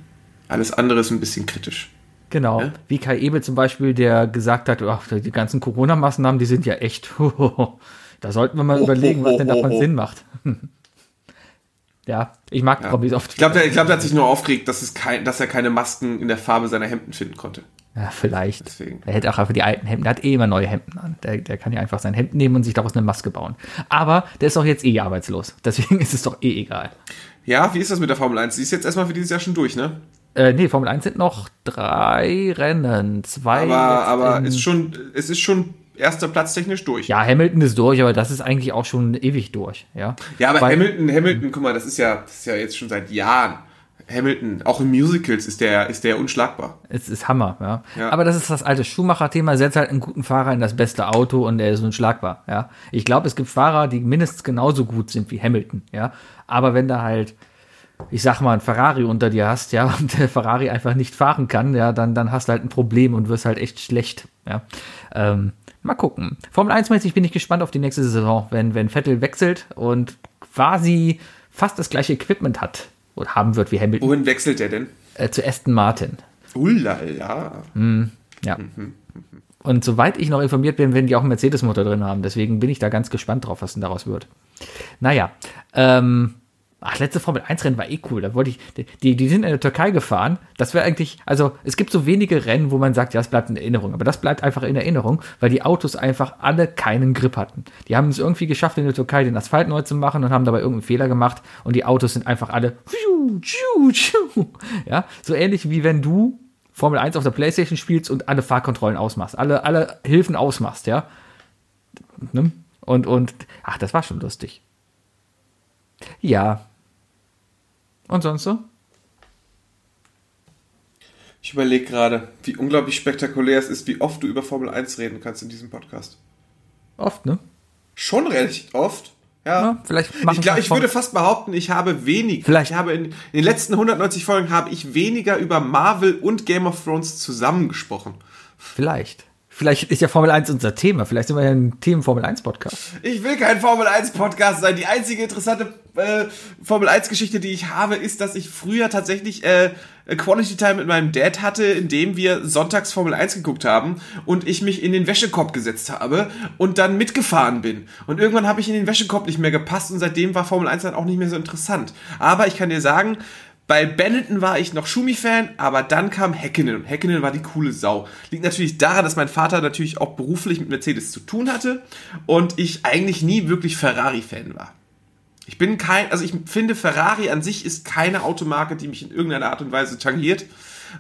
Alles andere ist ein bisschen kritisch. Genau, Ja? wie Kai Ebel zum Beispiel, der gesagt hat, ach, die ganzen Corona-Maßnahmen, die sind ja echt, da sollten wir mal überlegen, was denn davon. Sinn macht. ja, ich mag Ja. Promis oft. Ich glaube, der, glaub, der hat sich nur aufgeregt, dass, es kein, dass er keine Masken in der Farbe seiner Hemden finden konnte. Ja, vielleicht. Deswegen. Er hätte auch einfach die alten Hemden, der hat eh immer neue Hemden an. Der, der kann ja einfach sein Hemd nehmen und sich daraus eine Maske bauen. Aber der ist doch jetzt eh arbeitslos. Deswegen ist es doch eh egal. Ja, wie ist das mit der Formel 1? Die ist jetzt erstmal für dieses Jahr schon durch, ne? Äh, nee, Formel 1 sind noch drei Rennen. Zwei. Aber, aber ist schon, es ist schon erster Platz technisch durch. ja, Hamilton ist durch, aber das ist eigentlich auch schon ewig durch. Ja, Ja, aber Weil- Hamilton, Hamilton, guck mal, das ist ja, das ist ja jetzt schon seit Jahren. Hamilton, auch in Musicals ist der, ist der unschlagbar. Es ist Hammer, ja. Ja. Aber das ist das alte Schumacher-Thema. Setzt halt einen guten Fahrer in das beste Auto und er ist unschlagbar, ja. Ich glaube, es gibt Fahrer, die mindestens genauso gut sind wie Hamilton, ja. Aber wenn da halt, ich sag mal, ein Ferrari unter dir hast, ja, und der Ferrari einfach nicht fahren kann, ja, dann, dann hast du halt ein Problem und wirst halt echt schlecht, ja. Ähm, mal gucken. Formel 1-mäßig bin ich gespannt auf die nächste Saison, wenn, wenn Vettel wechselt und quasi fast das gleiche Equipment hat oder haben wird wie Hamilton Wohin wechselt der denn? äh, zu Aston Martin. Ullala. Ja. Und soweit ich noch informiert bin, werden die auch einen Mercedes-Motor drin haben. Deswegen bin ich da ganz gespannt drauf, was denn daraus wird. Naja, ähm, ach, letzte Formel 1-Rennen war eh cool. Da wollte ich, die, die sind in der Türkei gefahren. Das wäre eigentlich, also es gibt so wenige Rennen, wo man sagt, ja, es bleibt in Erinnerung. Aber das bleibt einfach in Erinnerung, weil die Autos einfach alle keinen Grip hatten. Die haben es irgendwie geschafft, in der Türkei den Asphalt neu zu machen und haben dabei irgendeinen Fehler gemacht. Und die Autos sind einfach alle, ja, so ähnlich wie wenn du Formel 1 auf der Playstation spielst und alle Fahrkontrollen ausmachst, alle, alle Hilfen ausmachst, ja. Ne? Und, und, ach, das war schon lustig. Ja. Und sonst so? Ich überlege gerade, wie unglaublich spektakulär es ist, wie oft du über Formel 1 reden kannst in diesem Podcast. Oft, ne? Schon recht oft. Ja. Ja, vielleicht machen ich, glaub, wir ich würde fast behaupten, ich habe wenig. Vielleicht- Ich habe in, in den letzten 190 Folgen habe ich weniger über Marvel und Game of Thrones zusammengesprochen. Vielleicht. Vielleicht ist ja Formel 1 unser Thema. Vielleicht sind wir ja ein Themen Formel 1 Podcast. Ich will kein Formel 1 Podcast sein. Die einzige interessante äh, Formel 1 Geschichte, die ich habe, ist, dass ich früher tatsächlich äh, Quality Time mit meinem Dad hatte, indem wir sonntags Formel 1 geguckt haben und ich mich in den Wäschekorb gesetzt habe und dann mitgefahren bin. Und irgendwann habe ich in den Wäschekorb nicht mehr gepasst und seitdem war Formel 1 dann auch nicht mehr so interessant. Aber ich kann dir sagen, bei Benetton war ich noch Schumi-Fan, aber dann kam Häkkinen und Häkkinen war die coole Sau. Liegt natürlich daran, dass mein Vater natürlich auch beruflich mit Mercedes zu tun hatte und ich eigentlich nie wirklich Ferrari-Fan war. Ich bin kein, also ich finde Ferrari an sich ist keine Automarke, die mich in irgendeiner Art und Weise tangiert,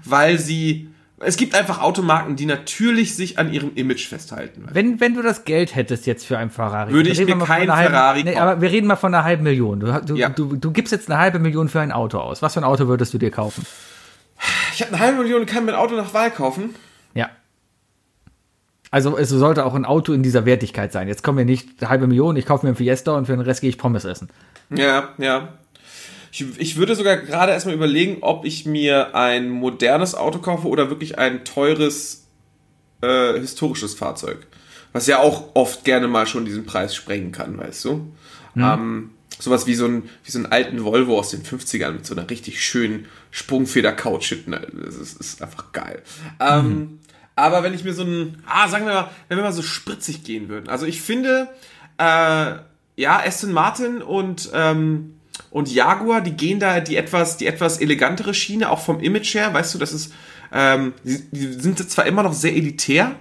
weil sie, es gibt einfach Automarken, die natürlich sich an ihrem Image festhalten. Wenn, wenn du das Geld hättest jetzt für einen Ferrari, Würde ich mir keinen halben- Ferrari Nee, kaufen. aber wir reden mal von einer halben Million. Du, du, Ja. du, du gibst jetzt eine halbe Million für ein Auto aus. Was für ein Auto würdest du dir kaufen? Ich habe eine halbe Million und kann mir ein Auto nach Wahl kaufen. Ja. Also es sollte auch ein Auto in dieser Wertigkeit sein. Jetzt kommen wir nicht eine halbe Million, ich kaufe mir ein Fiesta und für den Rest gehe ich Pommes essen. Ja, ja. Ich, ich würde sogar gerade erstmal überlegen, ob ich mir ein modernes Auto kaufe oder wirklich ein teures äh, historisches Fahrzeug. Was ja auch oft gerne mal schon diesen Preis sprengen kann, weißt du? Ähm, sowas wie so, ein, wie so einen alten Volvo aus den 50ern mit so einer richtig schönen Sprungfeder-Couch. Das ist, ist einfach geil. Ähm, aber wenn ich mir so ein, ah, sagen wir mal, wenn wir mal so spritzig gehen würden. Also ich finde, äh, ja, Aston Martin und, ähm, und Jaguar, die gehen da die etwas, die etwas elegantere Schiene, auch vom Image her, weißt du, das ist, ähm, die, die sind zwar immer noch sehr elitär,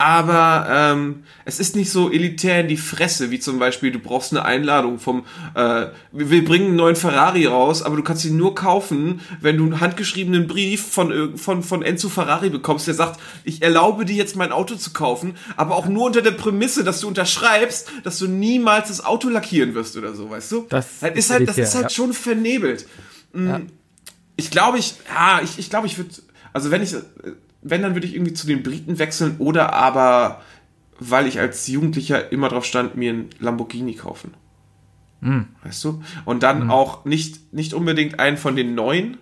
aber ähm, es ist nicht so elitär in die Fresse, wie zum Beispiel, du brauchst eine Einladung vom, äh, wir bringen einen neuen Ferrari raus, aber du kannst ihn nur kaufen, wenn du einen handgeschriebenen Brief von, von, von Enzo Ferrari bekommst, der sagt, ich erlaube dir jetzt mein Auto zu kaufen, aber auch nur unter der Prämisse, dass du unterschreibst, dass du niemals das Auto lackieren wirst oder so, weißt du? Das das ist ist halt, das elitär, ist halt ja. schon vernebelt. Mm, Ja. Ich glaube, ich, ja, ich, ich glaube, ich würde, also wenn ich, wenn, dann würde ich irgendwie zu den Briten wechseln oder aber, weil ich als Jugendlicher immer drauf stand, mir einen Lamborghini kaufen. Weißt du? Und dann auch nicht, nicht unbedingt einen von den neuen.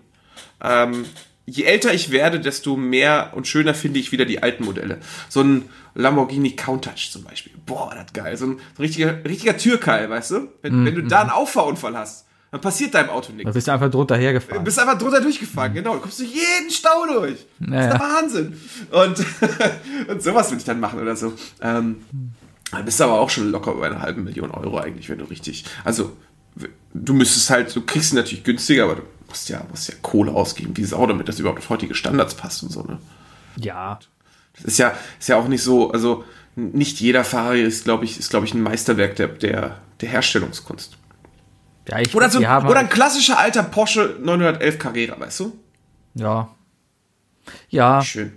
Ähm, je älter ich werde, desto mehr und schöner finde ich wieder die alten Modelle. So ein Lamborghini Countach zum Beispiel. Boah, das geil. So ein, so ein richtiger, richtiger Türkeil, weißt du? Wenn, wenn du da einen Auffahrunfall hast, dann passiert deinem Auto nichts. Da bist du einfach drunter Du hergefahren. bist einfach drunter durchgefahren, genau. Du kommst durch jeden Stau durch. Das ist Naja. der Wahnsinn. Und, und sowas will ich dann machen oder so. Ähm, dann bist du aber auch schon locker über eine halbe Million Euro eigentlich, wenn du richtig. Also, du müsstest halt, du kriegst sie natürlich günstiger, aber du musst ja, musst ja Kohle ausgeben, wie Sau, damit das überhaupt auf heutige Standards passt und so, ne? Ja. Das ist ja, ist ja auch nicht so, also nicht jeder Ferrari ist, glaube ich, ist, glaube ich, ein Meisterwerk der, der, der Herstellungskunst. Ja, ich Oder, so, oder ein klassischer alter Porsche 911 Carrera, weißt du? Ja. Ja, Schön.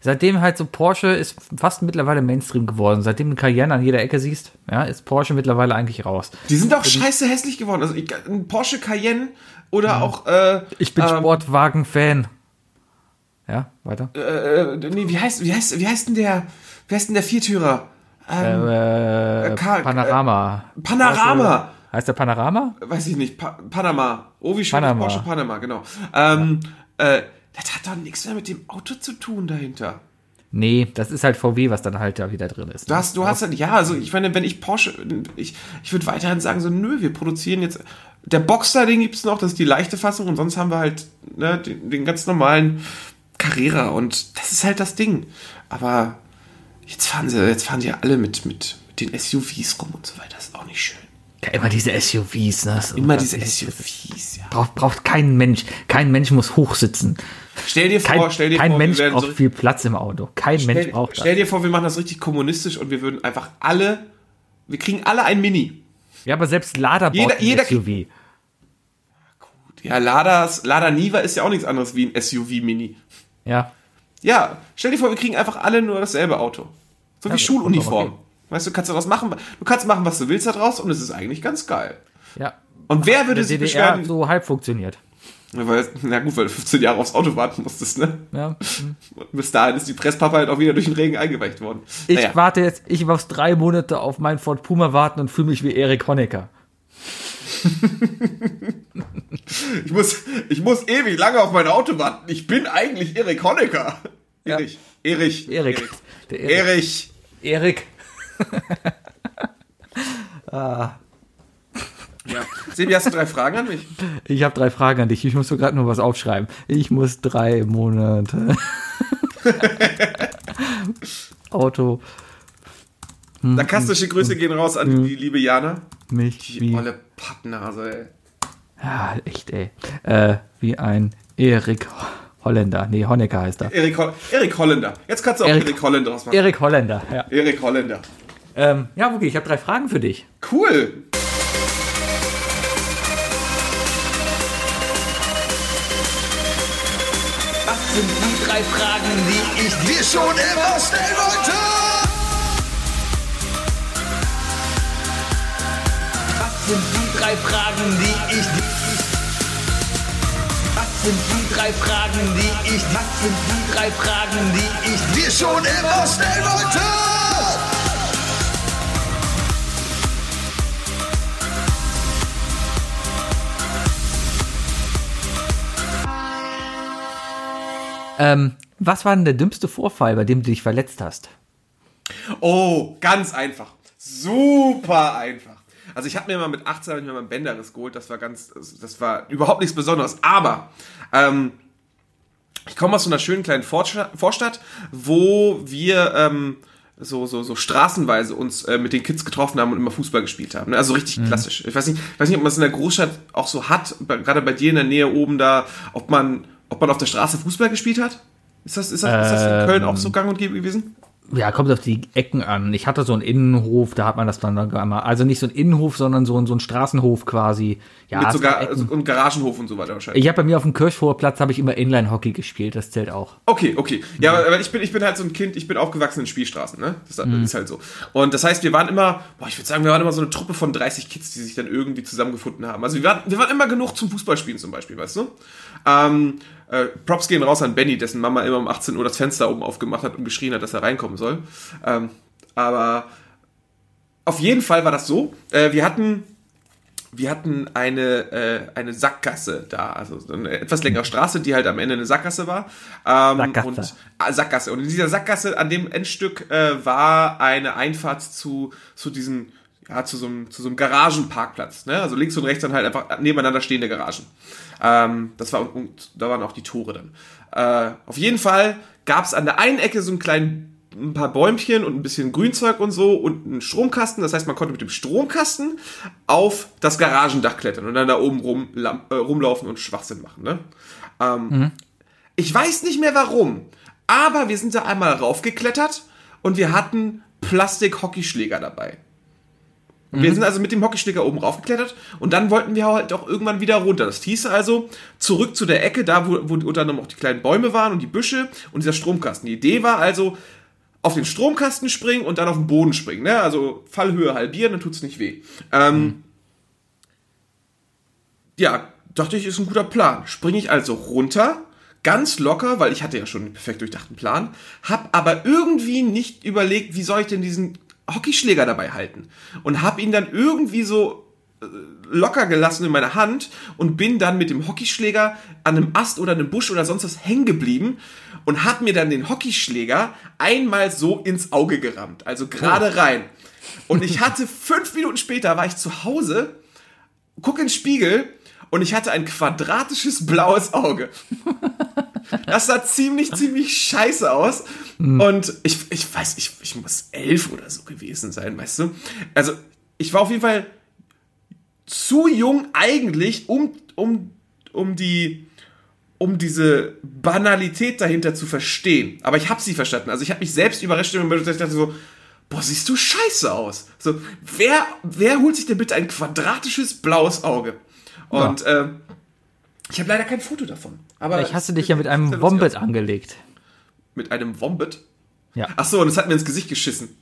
seitdem halt so Porsche ist fast mittlerweile Mainstream geworden. Seitdem du Cayenne an jeder Ecke siehst, ja, ist Porsche mittlerweile eigentlich raus. Die sind auch scheiße hässlich geworden. Also ich, ein Porsche Cayenne oder auch äh, Ich bin ähm, Sportwagen-Fan. Ja, weiter. äh, nee, wie heißt wie heißt wie heißt denn der wie heißt denn der Viertürer? Ähm, Äh, Ka- Panorama. Panorama. Heißt der Panorama? Weiß ich nicht. Pa Panama. Oh, wie schön Panama. Porsche Panama, genau. Ähm, äh, das hat doch nichts mehr mit dem Auto zu tun dahinter. Nee, das ist halt VW, was dann halt da wieder drin ist. Du hast, du hast halt, ja, also ich meine, wenn ich Porsche, ich, ich würde weiterhin sagen, so, nö, wir produzieren jetzt, der Boxer, den gibt's noch, das ist die leichte Fassung und sonst haben wir halt ne, den, den ganz normalen Carrera und das ist halt das Ding. Aber jetzt fahren sie, jetzt fahren sie ja alle mit, mit, mit den SUVs rum und so weiter, das ist auch nicht schön. Ja, immer diese SUVs, ne? Immer diese SUVs, ja. Braucht, braucht kein Mensch. Kein Mensch muss hochsitzen. Stell dir Kein, vor, stell dir kein vor, Mensch braucht so, viel Platz im Auto. Kein Mensch stell, braucht das. stell dir vor, wir machen das richtig kommunistisch und wir würden einfach alle, wir kriegen alle ein Mini. Ja, aber selbst Lada Jeder- baut ein jeder- SUV. Ja, Ladas, Lada Niva ist ja auch nichts anderes wie ein SUV-Mini. Ja. Ja, stell dir vor, wir kriegen einfach alle nur dasselbe Auto. So wie Ja, Schuluniform. okay. Weißt du, kannst daraus machen, du kannst machen, was du willst da draus und es ist eigentlich ganz geil. Ja. Und wer würde sich DDR beschweren? so halb funktioniert. Weil, na gut, weil du 15 Jahre aufs Auto warten musstest, ne? Ja. Und bis dahin ist die Presspappe halt auch wieder durch den Regen eingeweicht worden. Ich Naja. warte jetzt, ich muss drei Monate auf meinen Ford Puma warten und fühle mich wie Erik Honecker. Ich muss, ich muss ewig lange auf mein Auto warten. Ich bin eigentlich Erik Honecker. Ja. Erich. Erich. Erik. Der Erik. Erik. Ja. Sebi, hast du drei Fragen an mich? Ich habe drei Fragen an dich. Ich muss so gerade nur was aufschreiben. Ich muss drei Monate. Auto Sarkastische Grüße gehen raus an die liebe Jana. mich Die olle Pappnase, ey. Ja, echt, ey. Äh, wie ein Erik Holländer. Nee, Honecker heißt er. Erik, Ho Erik Holländer. Jetzt kannst du auch Erik, Erik- Holländer draus machen. Erik Holländer, ja. Erik Holländer. Ähm, ja, okay, ich habe drei Fragen für dich. Cool. Was sind die drei Fragen, die ich dir schon immer stellen wollte. Was sind die drei Fragen, die ich Was sind die drei Fragen, die ich Was sind die drei Fragen, die ich dir schon immer stellen wollte. Ähm, was war denn der dümmste Vorfall, bei dem du dich verletzt hast? Oh, ganz einfach. Super einfach. Also ich habe mir mal mit 18 hab ich mir mal einen Bänderriss geholt. Das war ganz, das war überhaupt nichts Besonderes. Aber ähm, ich komme aus so einer schönen kleinen Vorstadt, wo wir ähm, so, so, so straßenweise uns äh, mit den Kids getroffen haben und immer Fußball gespielt haben. ne? Also richtig klassisch. Ich weiß nicht, weiß nicht, ob man es in der Großstadt auch so hat, gerade bei dir in der Nähe oben da, ob man, ob man auf der Straße Fußball gespielt hat. Ist das, ist das, ist das in Köln auch so gang und gäbe gewesen? Ja, kommt auf die Ecken an. Ich hatte so einen Innenhof, da hat man das dann einmal. Also nicht so ein Innenhof, sondern so ein, so ein Straßenhof quasi. Ja, Mit sogar also, und Garagenhof und so weiter wahrscheinlich. Ich habe bei mir auf dem Kirchvorplatz habe ich immer Inline-Hockey gespielt, das zählt auch. Okay, okay. Ja, aber aber ich bin, ich bin halt so ein Kind, ich bin aufgewachsen in Spielstraßen, ne? Das ist halt so. Und das heißt, wir waren immer, boah, ich würde sagen, wir waren immer so eine Truppe von 30 Kids, die sich dann irgendwie zusammengefunden haben. Also wir waren, wir waren immer genug zum Fußballspielen zum Beispiel, weißt du? Ähm, Äh, Props gehen raus an Benny, dessen Mama immer um 18 Uhr das Fenster oben aufgemacht hat und geschrien hat, dass er reinkommen soll. Ähm, aber auf jeden Fall war das so. Äh, wir hatten wir hatten eine, äh, eine Sackgasse da, also so eine etwas längere Straße, die halt am Ende eine Sackgasse war. Ähm, Sackgasse. Und, ah, Sackgasse. Und in dieser Sackgasse an dem Endstück äh, war eine Einfahrt zu, zu diesem, ja, zu so einem, zu so einem Garagenparkplatz. Ne? Also links und rechts dann halt einfach nebeneinander stehende Garagen. Ähm, das war, und, da waren auch die Tore dann. Äh, auf jeden Fall gab es an der einen Ecke so einen kleinen ein paar Bäumchen und ein bisschen Grünzeug und so und einen Stromkasten. Das heißt, man konnte mit dem Stromkasten auf das Garagendach klettern und dann da oben rum, äh, rumlaufen und Schwachsinn machen. Ne? Ähm, Ich weiß nicht mehr warum, aber wir sind da einmal raufgeklettert und wir hatten Plastik-Hockeyschläger dabei. Und Wir sind also mit dem Hockeyschläger oben raufgeklettert und dann wollten wir halt auch irgendwann wieder runter. Das hieß also zurück zu der Ecke, da wo, wo unter anderem auch die kleinen Bäume waren und die Büsche und dieser Stromkasten. Die Idee war also, auf den Stromkasten springen und dann auf den Boden springen. Ne? Also Fallhöhe halbieren, dann tut's nicht weh. Ähm, Ja, dachte ich, ist ein guter Plan. Springe ich also runter, ganz locker, weil ich hatte ja schon einen perfekt durchdachten Plan, hab aber irgendwie nicht überlegt, wie soll ich denn diesen Hockeyschläger dabei halten. Und hab ihn dann irgendwie so äh, locker gelassen in meiner Hand und bin dann mit dem Hockeyschläger an einem Ast oder einem Busch oder sonst was hängen geblieben und hab mir dann den Hockeyschläger einmal so ins Auge gerammt, also gerade rein. Und ich hatte fünf Minuten später war ich zu Hause, guck in den Spiegel und ich hatte ein quadratisches blaues Auge. Das sah ziemlich, ziemlich scheiße aus. Und ich, ich weiß, ich, ich muss elf oder so gewesen sein, weißt du? Also, ich war auf jeden Fall zu jung eigentlich, um, um, um die, um diese Banalität dahinter zu verstehen. Aber ich habe sie verstanden. Also ich habe mich selbst überrascht, und ich dachte so, boah, siehst du scheiße aus. So, wer, wer holt sich denn bitte ein quadratisches blaues Auge? Und ähm, ich habe leider kein Foto davon. Aber Vielleicht hast du dich ja mit einem Wombat aus. angelegt. Mit einem Wombat? Ja. Ach so, und es hat mir ins Gesicht geschissen.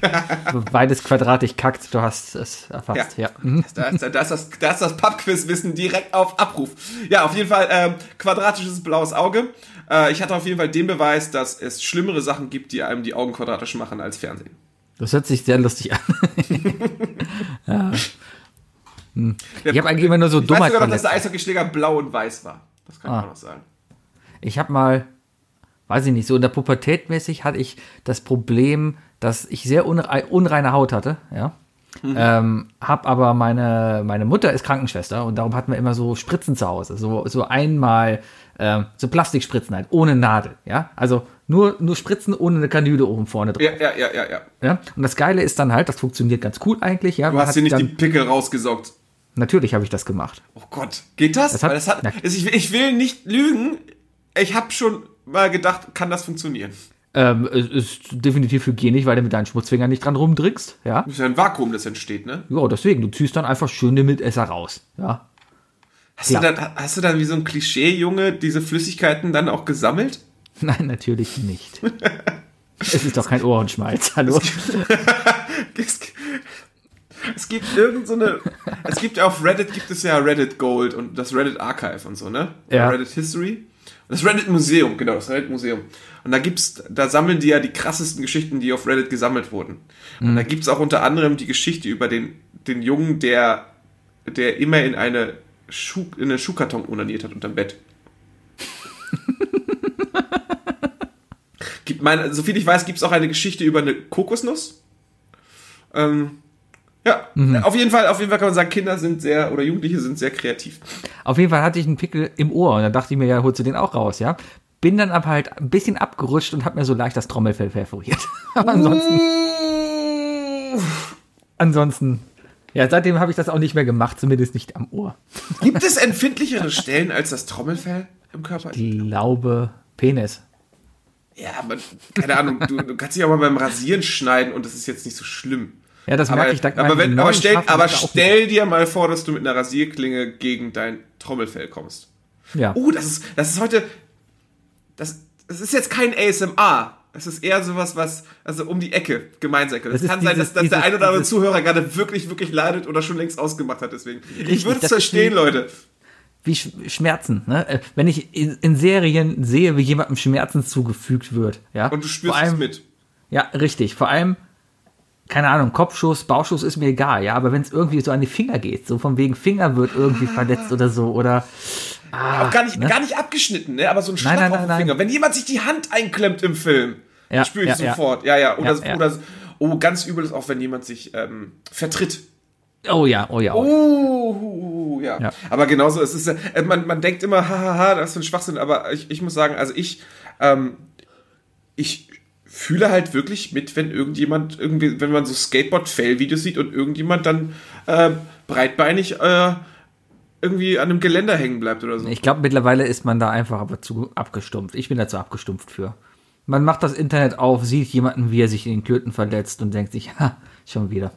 Beides quadratisch kackt, du hast es erfasst. Ja. Mhm. Da ist, da ist das, da ist das Pubquiz-Wissen direkt auf Abruf. Ja, auf jeden Fall ähm, quadratisches blaues Auge. Äh, ich hatte auf jeden Fall den Beweis, dass es schlimmere Sachen gibt, die einem die Augen quadratisch machen als Fernsehen. Das hört sich sehr lustig an. ja. Hm. Ich habe eigentlich immer nur so Ich weiß sogar noch, dass Dummheit. der Eishockeyschläger blau und weiß war. Das kann ich Ah. auch noch sagen. Ich habe mal, weiß ich nicht, so in der Pubertät mäßig hatte ich das Problem, dass ich sehr unrei unreine Haut hatte, ja. Ähm, hab aber meine, meine Mutter ist Krankenschwester und darum hatten wir immer so Spritzen zu Hause. So, so einmal, ähm, so Plastikspritzen halt, ohne Nadel, ja. Also nur, nur Spritzen ohne eine Kanüle oben vorne drin. Ja, ja, ja, ja, ja. Ja? Und das Geile ist dann halt, das funktioniert ganz cool eigentlich, ja. Du hast dir nicht dann, die Pickel rausgesaugt. Natürlich habe ich das gemacht. Oh Gott, geht das? Das hat- das hat ich, ich will nicht lügen. Ich habe schon mal gedacht, kann das funktionieren? Ähm, es ist definitiv hygienisch, weil du mit deinen Schmutzfingern nicht dran rumdrückst, ja. Das ist ja ein Vakuum, das entsteht, ne? Ja, deswegen, du ziehst dann einfach schön den Mitesser raus. Ja. Hast, Ja. du dann, hast du dann wie so ein Klischee-Junge diese Flüssigkeiten dann auch gesammelt? Nein, natürlich nicht. es ist doch kein Ohrenschmalz, hallo. Es, gibt irgend so eine. Es gibt ja auf Reddit gibt es ja Reddit Gold und das Reddit Archive und so, ne? Ja. Reddit History. Das Reddit Museum, genau, das Reddit Museum. Und da gibt's, da sammeln die ja die krassesten Geschichten, die auf Reddit gesammelt wurden. Und da gibt's auch unter anderem die Geschichte über den, den Jungen, der, der immer in eine Schuh, in einen Schuhkarton unaniert hat unterm Bett. gibt mein, soviel ich weiß, gibt's auch eine Geschichte über eine Kokosnuss. Ähm, ja, auf jeden Fall, auf jeden Fall kann man sagen, Kinder sind sehr oder Jugendliche sind sehr kreativ. Auf jeden Fall hatte ich einen Pickel im Ohr und dann dachte ich mir, ja, holst du den auch raus, ja. Bin dann aber halt ein bisschen abgerutscht und hab mir so leicht das Trommelfell perforiert. aber ansonsten, ansonsten, ja, seitdem habe ich das auch nicht mehr gemacht, zumindest nicht am Ohr. Gibt es empfindlichere Stellen als das Trommelfell im Körper? Glaube, Penis. Ja, aber keine Ahnung, du, du kannst dich auch mal beim Rasieren schneiden und das ist jetzt nicht so schlimm. Ja, das Aber, merke ich dank aber, wenn, aber stell, aber da stell dir mal vor, dass du mit einer Rasierklinge gegen dein Trommelfell kommst. Ja. Oh, das ist, das ist heute, das, das ist jetzt kein ASMR. Es ist eher sowas, was, also um die Ecke, Gemeinsecke. Das, kann sein, dieses- dass, dass der dieses- ein oder andere Zuhörer gerade wirklich, wirklich leidet oder schon längst ausgemacht hat, deswegen. Ich Richtig, würde es verstehen, Leute. wie Sch Schmerzen. Ne? Äh, Wenn ich in, Serien sehe, wie jemandem Schmerzen zugefügt wird. Ja? Und du spürst allem, es mit. Ja, richtig. Vor allem, keine Ahnung, Kopfschuss, Bauchschuss ist mir egal, ja, aber wenn es irgendwie so an die Finger geht, so von wegen Finger wird irgendwie verletzt oder so, oder auch gar nicht, gar nicht abgeschnitten, ne? aber so ein Schlag Nein, nein, auf nein, den Finger. nein. Wenn jemand sich die Hand einklemmt im Film, Ja, spüre ich ja, sofort. Ja, ja. Oder, Ja, ja. oder oh, ganz übel ist auch, wenn jemand sich ähm, vertritt. oh ja, oh ja. Oh. Oh, ja. Ja. Aber genauso, es ist, äh, man, man denkt immer, hahaha, das ist ein Schwachsinn, aber ich, ich muss sagen, also ich, ähm, ich fühle halt wirklich mit, wenn irgendjemand, irgendwie, wenn man so Skateboard-Fail-Videos sieht und irgendjemand dann äh, breitbeinig äh, irgendwie an einem Geländer hängen bleibt oder so. Ich glaube, mittlerweile ist man da einfach aber zu abgestumpft. Ich bin da zu abgestumpft für. Man macht das Internet auf, sieht jemanden, wie er sich in den Klöten verletzt und denkt sich, ha, schon wieder.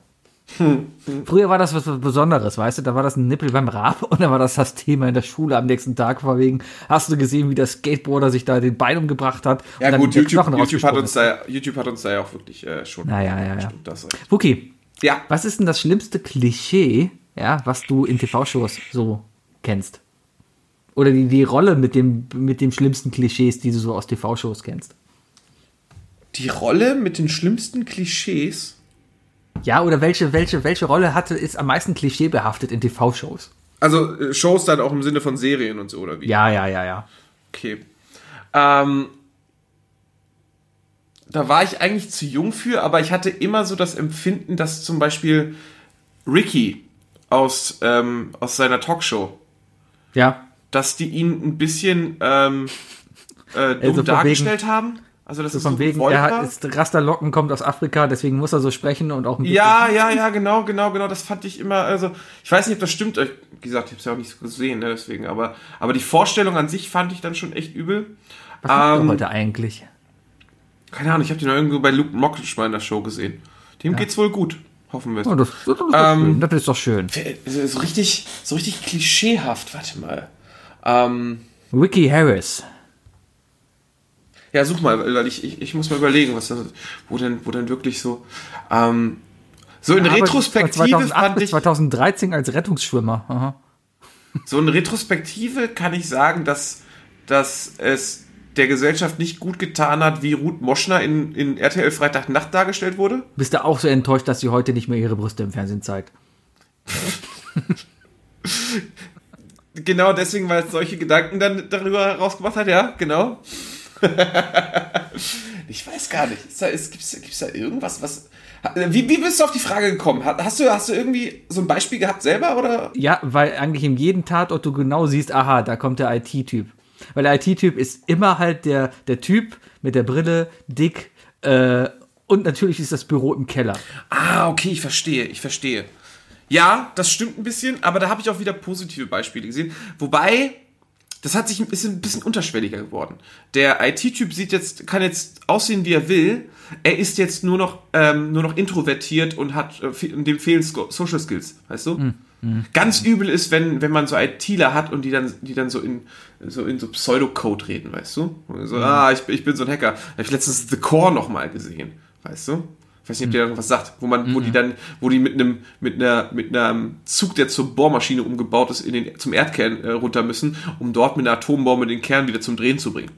Früher war das was Besonderes, weißt du, da war das ein Nippel beim Rab und dann war das das Thema in der Schule am nächsten Tag, vor wegen, hast du gesehen, wie der Skateboarder sich da den Bein umgebracht hat Ja gut, YouTube, YouTube, hat uns da, YouTube hat uns da ja auch wirklich äh, schon. Ja, ja, ja, ja. Das. Wookie, ja, was ist denn das schlimmste Klischee, ja, was du in TV-Shows so kennst? Oder die, die Rolle mit dem, mit dem schlimmsten Klischees, die du so aus TV-Shows kennst? die Rolle mit den schlimmsten Klischees. Ja, oder welche, welche, welche Rolle hatte, ist am meisten klischeebehaftet in TV-Shows? Also äh, Shows dann auch im Sinne von Serien und so, oder wie? Ja, ja, ja, ja. Okay. Ähm, da war ich eigentlich zu jung für, aber ich hatte immer so das Empfinden, dass zum Beispiel Ricky aus, ähm, aus seiner Talkshow, Ja, dass die ihn ein bisschen ähm, äh, dumm Also dargestellt haben. Also das ist von so wegen, er hat ist Rasterlocken, kommt aus Afrika, deswegen muss er so sprechen und auch ein bisschen. Ja, ja, ja, genau, genau, genau. Das fand ich immer, also, ich weiß nicht, ob das stimmt. Wie gesagt, ich habe es ja auch nicht so gesehen, ne, deswegen. Aber, aber die Vorstellung an sich fand ich dann schon echt übel. Was macht er ähm, heute eigentlich? Keine Ahnung, ich habe den irgendwo bei Luke Mockridge mal in der Show gesehen. Dem geht's wohl gut, hoffen wir. Oh, das, das, ist doch ähm, schön. das ist doch schön. So richtig, so richtig klischeehaft, warte mal. Ähm, Ricky Harris. Ja, such mal, weil ich, ich, ich muss mal überlegen, was das, wo denn, wo denn wirklich so, ähm, so in Arbeitet Retrospektive von 2008 fand ich, 2013 als Rettungsschwimmer. Aha. so in Retrospektive kann ich sagen, dass, dass es der Gesellschaft nicht gut getan hat, wie Ruth Moschner in, in RTL Freitagnacht dargestellt wurde. Bist du auch so enttäuscht, dass sie heute nicht mehr ihre Brüste im Fernsehen zeigt? Genau deswegen, weil es solche Gedanken dann darüber rausgemacht hat, ja, genau. ich weiß gar nicht. Ist da, ist, gibt's, gibt's da irgendwas, was. Wie, wie bist du auf die Frage gekommen? Ha- Hast du, hast du irgendwie so ein Beispiel gehabt selber oder? Ja, weil eigentlich in jedem Tatort du genau siehst, aha, da kommt der IT-Typ. Weil der IT-Typ ist immer halt der, der Typ mit der Brille, dick, äh, und natürlich ist das Büro im Keller. Ah, okay, ich verstehe, ich verstehe. Ja, das stimmt ein bisschen, aber da habe ich auch wieder positive Beispiele gesehen. Wobei, das hat sich ein bisschen, ein bisschen unterschwelliger geworden. Der IT-Typ sieht jetzt, kann jetzt aussehen, wie er will. Er ist jetzt nur noch, ähm, nur noch introvertiert und hat, äh, dem fehlen Social Skills, weißt du? Ganz übel ist, wenn, wenn man so ITler hat und die dann, die dann so in, so in so Pseudocode reden, weißt du? So, ah, ich, bin- ich bin so ein Hacker. Habe ich letztens The Core nochmal gesehen, weißt du? Ich weiß nicht, ob dir irgendwas sagt, wo man, wo die dann, wo die mit einem, mit einer, mit einem Zug, der zur Bohrmaschine umgebaut ist, in den, zum Erdkern äh, runter müssen, um dort mit einer Atombombe den Kern wieder zum Drehen zu bringen.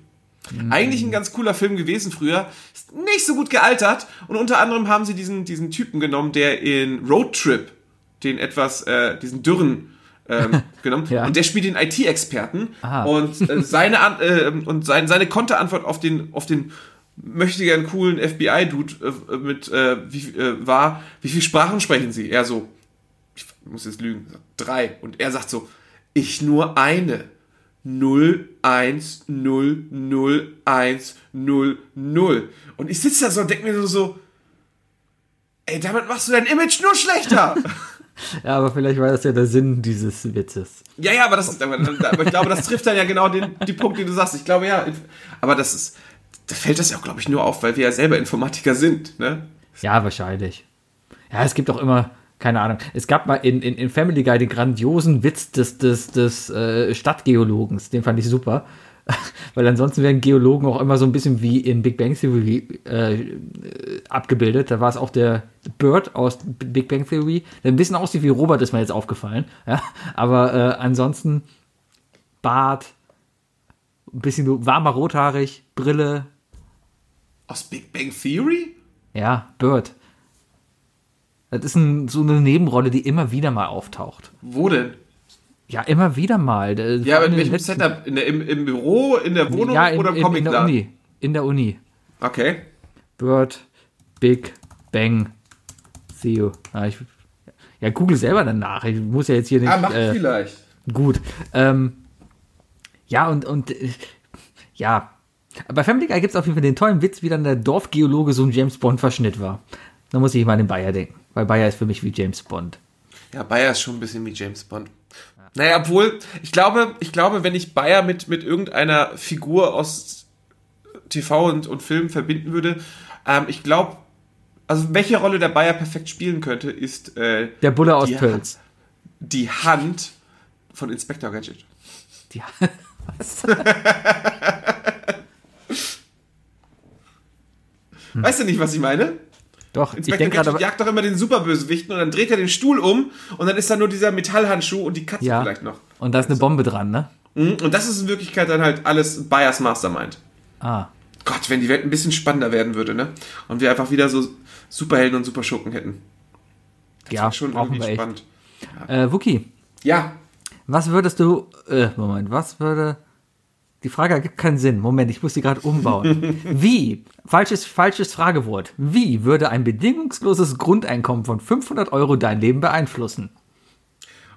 Eigentlich ein ganz cooler Film gewesen früher, ist nicht so gut gealtert und unter anderem haben sie diesen, diesen Typen genommen, der in Road Trip den etwas, äh, diesen dürren ähm, genommen Ja. und der spielt den IT-Experten Aha. und äh, seine äh, und sein, seine Konterantwort auf den auf den möchte gern coolen FBI-Dude äh, mit äh, wie, äh, war, wie viele Sprachen sprechen Sie? Er so, ich muss jetzt lügen, drei. Und er sagt so, ich nur eine. 0, 1, 0, 0, 1, 0, 0. Und ich sitze da so und denke mir so, so, ey, damit machst du dein Image nur schlechter. Ja, aber vielleicht war das ja der Sinn dieses Witzes. ja, ja, aber das ist, aber, aber ich glaube, das trifft dann ja genau den, die Punkte, die du sagst. Ich glaube, ja, aber das ist, da fällt das ja auch, glaube ich, nur auf, weil wir ja selber Informatiker sind, ne? Ja, wahrscheinlich. Ja, es gibt auch immer, keine Ahnung, es gab mal in, in, in Family Guy den grandiosen Witz des, des, des äh, Stadtgeologens, den fand ich super. Weil ansonsten werden Geologen auch immer so ein bisschen wie in Big Bang Theory äh, abgebildet. Da war es auch der Bird aus Big Bang Theory, der ein bisschen aussieht wie Robert, ist mir jetzt aufgefallen. Ja? Aber äh, ansonsten Bart, ein bisschen warmer rothaarig, Brille, Aus Big Bang Theory? ja, Bird. Das ist ein, so eine Nebenrolle, die immer wieder mal auftaucht. Wo denn? Ja, immer wieder mal. Ja, aber in welchem Setup? In der, im, Im Büro, in der Wohnung ja, in, oder im in, in der? Uni. In der Uni. Okay. Bird, Big Bang Theo. Ja, ich, ja, google selber danach. Ich muss ja jetzt hier nicht. Ah, mach äh, vielleicht. Gut. Ähm, ja, und, und äh, ja. Bei Family Guy gibt es auf jeden Fall den tollen Witz, wie dann der Dorfgeologe so ein James Bond-Verschnitt war. Da muss ich mal an den Bayer denken. Weil Bayer ist für mich wie James Bond. Ja, Bayer ist schon ein bisschen wie James Bond. Naja, obwohl, ich glaube, ich glaube, wenn ich Bayer mit, mit irgendeiner Figur aus TV und, und Film verbinden würde, ähm, ich glaube, also welche Rolle der Bayer perfekt spielen könnte, ist äh, Der Bulle aus die, Tölz. die Hand von Inspector Gadget. Die, was? Weißt du nicht, was ich meine? Doch, ich Inspector denke gerade, jagt doch immer den Superbösewichten und dann dreht er den Stuhl um und dann ist da nur dieser Metallhandschuh und die Katze ja. vielleicht noch. Und da ist eine Bombe dran, ne? Mhm, Und das ist in Wirklichkeit dann halt alles Bayers Mastermind. Ah. Gott, wenn die Welt ein bisschen spannender werden würde, ne? Und wir einfach wieder so Superhelden und Superschurken hätten. ja, Schon brauchen irgendwie wir echt. spannend. Äh, Wookie, Ja, was würdest du, äh, Moment, was würde, die Frage ergibt keinen Sinn. Moment, ich muss die gerade umbauen. Wie, falsches, falsches Fragewort, wie würde ein bedingungsloses Grundeinkommen von 500 Euro dein Leben beeinflussen?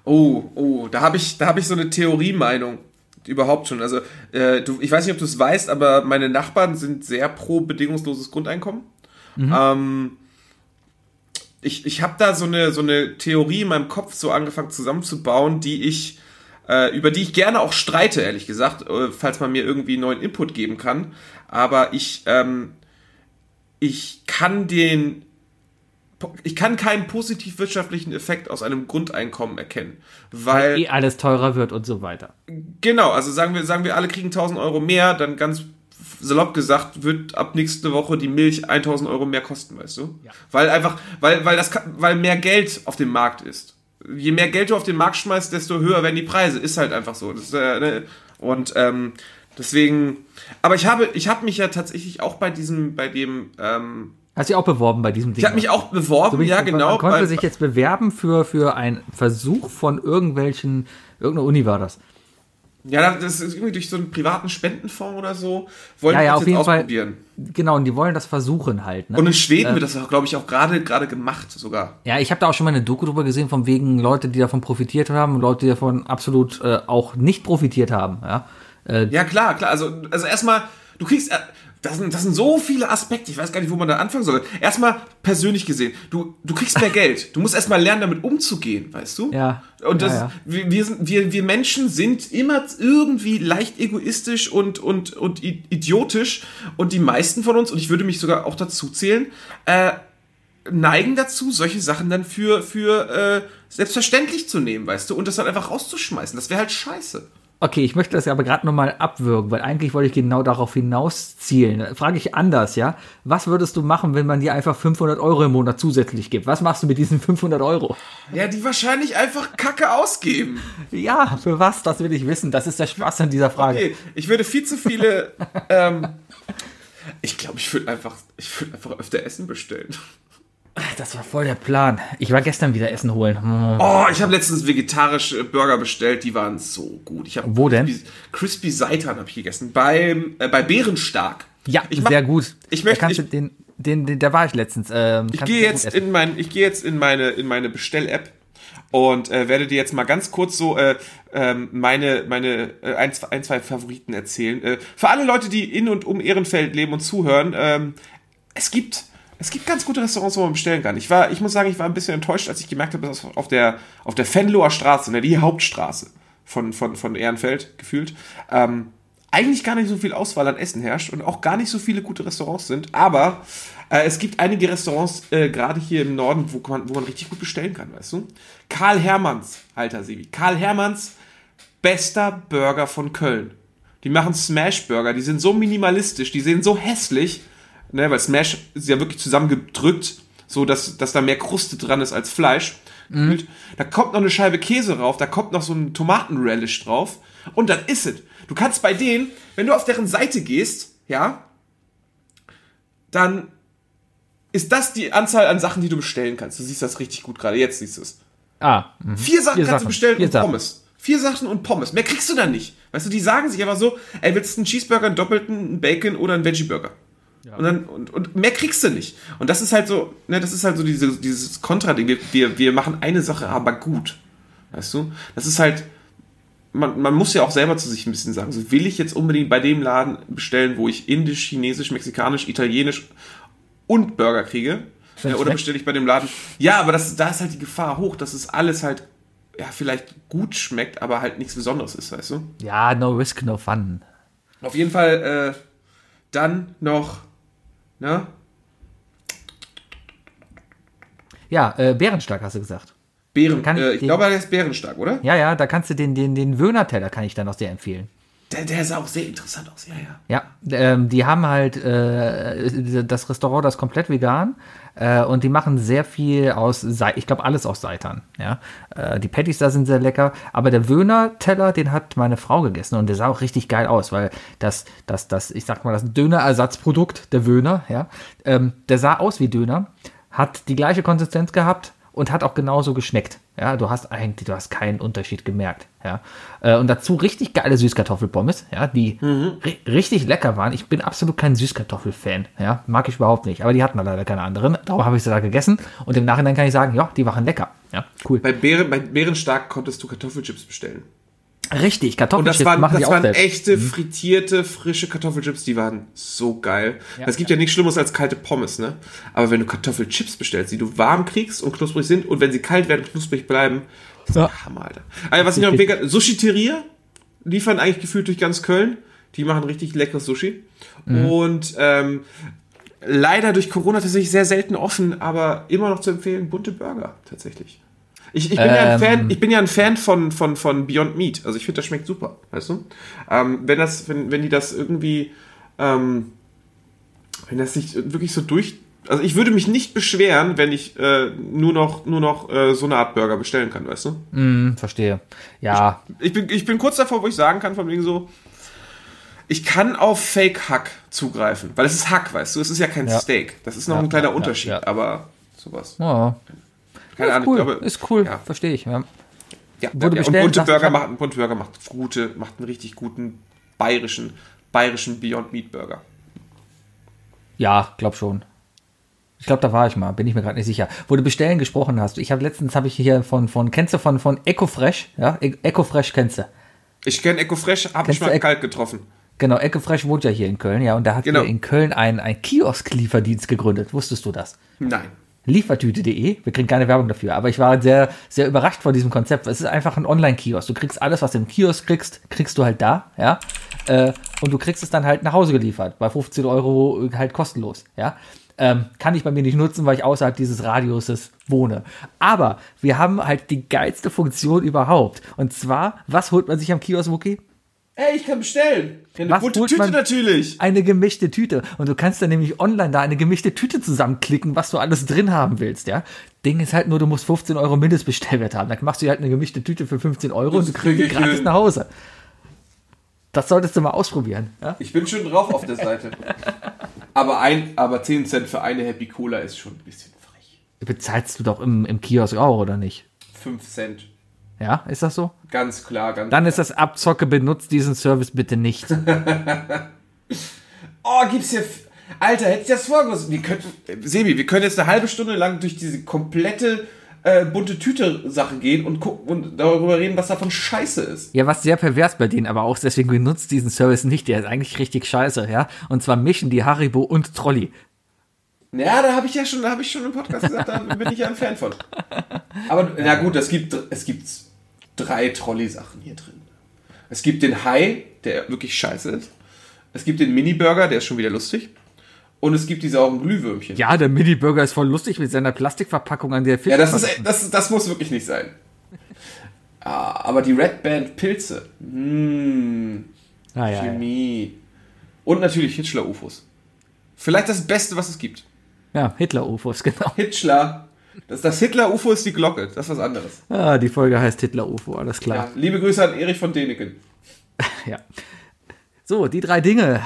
Oh, oh, da habe ich, da habe ich so eine Theoriemeinung überhaupt schon. Also, äh, du, ich weiß nicht, ob du es weißt, aber meine Nachbarn sind sehr pro bedingungsloses Grundeinkommen. Ähm, ich ich habe da so eine, so eine Theorie in meinem Kopf so angefangen zusammenzubauen, die ich, äh, über die ich gerne auch streite, ehrlich gesagt, äh, falls man mir irgendwie neuen Input geben kann. Aber ich, ähm, ich kann den ich kann keinen positiv wirtschaftlichen Effekt aus einem Grundeinkommen erkennen, weil Eh alles teurer wird und so weiter. genau, also sagen wir, sagen wir alle kriegen 1000 Euro mehr, dann ganz salopp gesagt wird ab nächste Woche die Milch 1000 Euro mehr kosten, weißt du? Weil einfach, weil, weil das, weil mehr Geld auf dem Markt ist. Je mehr Geld du auf den Markt schmeißt, desto höher werden die Preise. Ist halt einfach so. Das äh, ne? Und ähm, deswegen, aber ich habe, ich habe mich ja tatsächlich auch bei diesem, bei dem, ähm, Hast du dich auch beworben bei diesem Ding? ich habe mich auch beworben, ich- ja genau. Man konnte bei- sich jetzt bewerben für, für einen Versuch von irgendwelchen, irgendeiner Uni war das. Ja, das ist irgendwie durch so einen privaten Spendenfonds oder so. Wollen Ja, ja, das auf jetzt jeden Fall. ausprobieren. Genau, und die wollen das versuchen halt. Ne? Und in Schweden wird das, glaube ich, auch gerade gerade gemacht sogar. Ja, ich habe da auch schon mal eine Doku drüber gesehen, von wegen Leute, die davon profitiert haben und Leute, die davon absolut äh, auch nicht profitiert haben. Ja, äh, Ja, klar, klar. Also, also erstmal, du kriegst. Das sind, das sind so viele Aspekte, ich weiß gar nicht, wo man da anfangen soll. Erstmal persönlich gesehen, du, du kriegst mehr Geld. Du musst erstmal lernen, damit umzugehen, weißt du? Ja. Und das, Ja, ja. Wir, wir, sind, wir, wir Menschen sind immer irgendwie leicht egoistisch und, und, und idiotisch. Und die meisten von uns, und ich würde mich sogar auch dazu zählen, äh, neigen dazu, solche Sachen dann für, für äh, selbstverständlich zu nehmen, weißt du, und das dann einfach rauszuschmeißen. Das wäre halt scheiße. Okay, ich möchte das ja aber gerade nochmal abwürgen, weil eigentlich wollte ich genau darauf hinauszielen. Da Frage ich anders, ja. Was würdest du machen, wenn man dir einfach 500 Euro im Monat zusätzlich gibt? Was machst du mit diesen 500 Euro? Ja, die wahrscheinlich einfach Kacke ausgeben. Ja, für was? Das will ich wissen. Das ist der Spaß an dieser Frage. Okay, ich würde viel zu viele. ähm, ich glaube, ich würde einfach, ich würde einfach öfter Essen bestellen. Das war voll der Plan. Ich war gestern wieder Essen holen. Hm. Oh, ich habe letztens vegetarische Burger bestellt, die waren so gut. Ich hab Wo denn? Crispy, Crispy Seitan habe ich gegessen. Beim, äh, bei Bärenstark. Ja, ich mach- sehr gut. Ich Da möchte, kannst ich, den, den, den, da war ich letztens. Ähm, ich gehe jetzt in mein, ich gehe jetzt in meine, in meine Bestell-App und äh, werde dir jetzt mal ganz kurz so äh, ähm, meine, meine äh, ein, zwei, ein, zwei Favoriten erzählen. Äh, für alle Leute, die in und um Ehrenfeld leben und zuhören, ähm, es gibt es gibt ganz gute Restaurants, wo man bestellen kann. Ich war, ich muss sagen, ich war ein bisschen enttäuscht, als ich gemerkt habe, dass auf der auf der Venloer Straße, ne, die Hauptstraße von von von Ehrenfeld gefühlt, ähm, eigentlich gar nicht so viel Auswahl an Essen herrscht und auch gar nicht so viele gute Restaurants sind. Aber äh, es gibt einige Restaurants, äh, gerade hier im Norden, wo man, wo man richtig gut bestellen kann, weißt du? Karl Hermanns, alter Sebi. Karl Hermanns, bester Burger von Köln. Die machen Smash Burger, die sind so minimalistisch, die sehen so hässlich, ne, weil Smash ist ja wirklich zusammengedrückt, so dass, dass da mehr Kruste dran ist als Fleisch. gefühlt. Da kommt noch eine Scheibe Käse rauf, da kommt noch so ein Tomatenrelish drauf und dann ist es. Du kannst bei denen, wenn du auf deren Seite gehst, ja, dann ist das die Anzahl an Sachen, die du bestellen kannst. Du siehst das richtig gut gerade. Jetzt siehst du es. Ah, mhm. Vier Sachen Vier kannst Sachen. du bestellen Vier und Sachen. Pommes. Vier Sachen und Pommes. Mehr kriegst du dann nicht. Weißt du, die sagen sich einfach so, ey, willst du einen Cheeseburger, einen doppelten, einen Bacon oder einen Veggie-Burger? Und, dann, und, und mehr kriegst du nicht. Und das ist halt so, ne, das ist halt so diese, dieses Kontrading. Wir, wir, wir machen eine Sache aber gut. Weißt du? Das ist halt, man, man muss ja auch selber zu sich ein bisschen sagen, so will ich jetzt unbedingt bei dem Laden bestellen, wo ich indisch, chinesisch, mexikanisch, italienisch und Burger kriege? Ja, oder schmeckt. bestelle ich bei dem Laden? Ja, aber das, da ist halt die Gefahr hoch, dass es alles halt, ja, vielleicht gut schmeckt, aber halt nichts Besonderes ist, weißt du? Ja, no risk, no fun. Auf jeden Fall, äh, dann noch, ne? Ja, äh, Bärenstark hast du gesagt. Bären, Kann- äh, ich den- glaube, der ist bärenstark, oder? Ja, ja, da kannst du den, den, den Wöhner-Teller kann ich dann auch sehr empfehlen. Der, der sah auch sehr interessant aus, ja, ja. Ja, ähm, die haben halt äh, das Restaurant, das ist komplett vegan äh, und die machen sehr viel aus, Sei ich glaube alles aus Seitan. Ja, äh, die Patties da sind sehr lecker, aber der Wöhner-Teller, den hat meine Frau gegessen und der sah auch richtig geil aus, weil das, das, das, ich sag mal, das Döner-Ersatzprodukt, der Wöhner, ja, ähm, der sah aus wie Döner, hat die gleiche Konsistenz gehabt und hat auch genauso geschmeckt. Ja, du hast eigentlich, du hast keinen Unterschied gemerkt. Ja, äh, und dazu richtig geile Süßkartoffelpommes, ja, die ri richtig lecker waren. Ich bin absolut kein Süßkartoffelfan. Ja, mag ich überhaupt nicht. Aber die hatten leider keine anderen. Darum habe ich sie da gegessen. Und im Nachhinein kann ich sagen, ja, die waren lecker. Ja, cool. Bei, Bären, bei Bärenstark konntest du Kartoffelchips bestellen. Richtig, das Kartoffelchips waren, machen die das auch waren selbst. echte, frittierte, frische Kartoffelchips, die waren so geil. es gibt ja nichts Schlimmeres als kalte Pommes, ne? Aber wenn du Kartoffelchips bestellst, die du warm kriegst und knusprig sind und wenn sie kalt werden, knusprig bleiben, das ist Ja. ein Hammer, Alter. Also, was ich noch empfehlen Sushi Teria liefern eigentlich gefühlt durch ganz Köln. Die machen richtig leckeres Sushi. Mhm. Und ähm, leider durch Corona tatsächlich sehr selten offen, aber immer noch zu empfehlen, bunte Burger tatsächlich. Ich, ich, bin ja ein Ähm. Fan, ich bin ja ein Fan von, von, von Beyond Meat. Also ich finde, das schmeckt super, weißt du? Ähm, wenn, das, wenn, wenn die das irgendwie, ähm, wenn das sich wirklich so durch. Also ich würde mich nicht beschweren, wenn ich äh, nur noch, nur noch äh, so eine Art Burger bestellen kann, weißt du? Hm, verstehe. Ja, Ich bin, ich bin kurz davor, wo ich sagen kann, von wegen so, ich kann auf Fake Hack zugreifen, weil es ist Hack, weißt du, es ist ja kein Ja. Steak. Das ist noch Ja, ein kleiner ja, Unterschied, aber sowas. ja. Keine ist Ahnung, cool, glaube, ist cool, Ja. verstehe ich. Ja. Ja, Wurde ja, und bestellt, Bunte sagst du Burger macht, Bunte Burger macht gute, macht einen richtig guten bayerischen, bayerischen Beyond Meat Burger. Ja, glaub schon. Ich glaube, da war ich mal, bin ich mir gerade nicht sicher. Wo du bestellen gesprochen hast. Ich habe letztens habe ich hier von von kennst du von von Ecofresh, ja? E- Ecofresh kennst du. Ich kenne Eco Fresh, habe ich mal Ec- kalt getroffen. Genau, Ecofresh wohnt ja hier in Köln, ja, und da hat Genau. in Köln ein ein Kiosk-Lieferdienst gegründet. Wusstest du das? Nein. Liefertüte.de. Wir kriegen keine Werbung dafür, aber ich war sehr, sehr überrascht von diesem Konzept. Es ist einfach ein Online-Kiosk. Du kriegst alles, was du im Kiosk kriegst, kriegst du halt da, ja. Äh, und du kriegst es dann halt nach Hause geliefert. Bei 15 Euro halt kostenlos, ja. Ähm, kann ich bei mir nicht nutzen, weil ich außerhalb dieses Radiuses wohne. Aber wir haben halt die geilste Funktion überhaupt. Und zwar, was holt man sich am Kiosk, Wookie? Ey, ich kann bestellen. Eine Was bunte Tüte natürlich. Eine gemischte Tüte. Und du kannst dann nämlich online da eine gemischte Tüte zusammenklicken, was du alles drin haben willst, ja. Ding ist halt nur, du musst 15 Euro Mindestbestellwert haben. Dann machst du halt eine gemischte Tüte für 15 Euro und du Das kriegst die gratis hin. nach Hause. Das solltest du mal ausprobieren. Ja? Ich bin schon drauf auf der Seite. aber, ein, aber 10 Cent für eine Happy Cola ist schon ein bisschen frech. Bezahlst du doch im, im Kiosk auch, oder nicht? 5 Cent. Ja, ist das so? Ganz klar, ganz Dann ist das Abzocke, benutzt diesen Service bitte nicht. Oh, gibt's hier. Alter, hätte ich das vorgewusst. Wir könnten. äh, Sebi, wir können jetzt eine halbe Stunde lang durch diese komplette äh, bunte Tüte-Sache gehen und gucken und darüber reden, was davon scheiße ist. Ja, was sehr pervers bei denen aber auch, ist, deswegen benutzt diesen Service nicht. Der ist eigentlich richtig scheiße, ja. Und zwar mischen die Haribo und Trolli. Ja, da habe ich ja schon, da habe ich schon im Podcast gesagt, da bin ich ja ein Fan von. Aber na gut, es gibt, es gibt drei Trolley-Sachen hier drin. Es gibt den Hai, der wirklich scheiße ist. Es gibt den Mini-Burger, der ist schon wieder lustig. Und es gibt die sauren Glühwürmchen. Ja, der Mini-Burger ist voll lustig mit seiner Plastikverpackung an der Ja, das, ist, das, das muss wirklich nicht sein. Ah, aber die Red Band Pilze. Mmh, ah, ja, ja. Chemie. Und natürlich Hitchler-UFOs. Vielleicht das Beste, was es gibt. ja Hitler-UFOs, genau. Hitchler. Das, das Hitler-UFO ist die Glocke, das ist was anderes. Ah, die Folge heißt Hitler-UFO, alles klar. Ja, liebe Grüße an Erich von Däniken. Ja. So, die drei Dinge.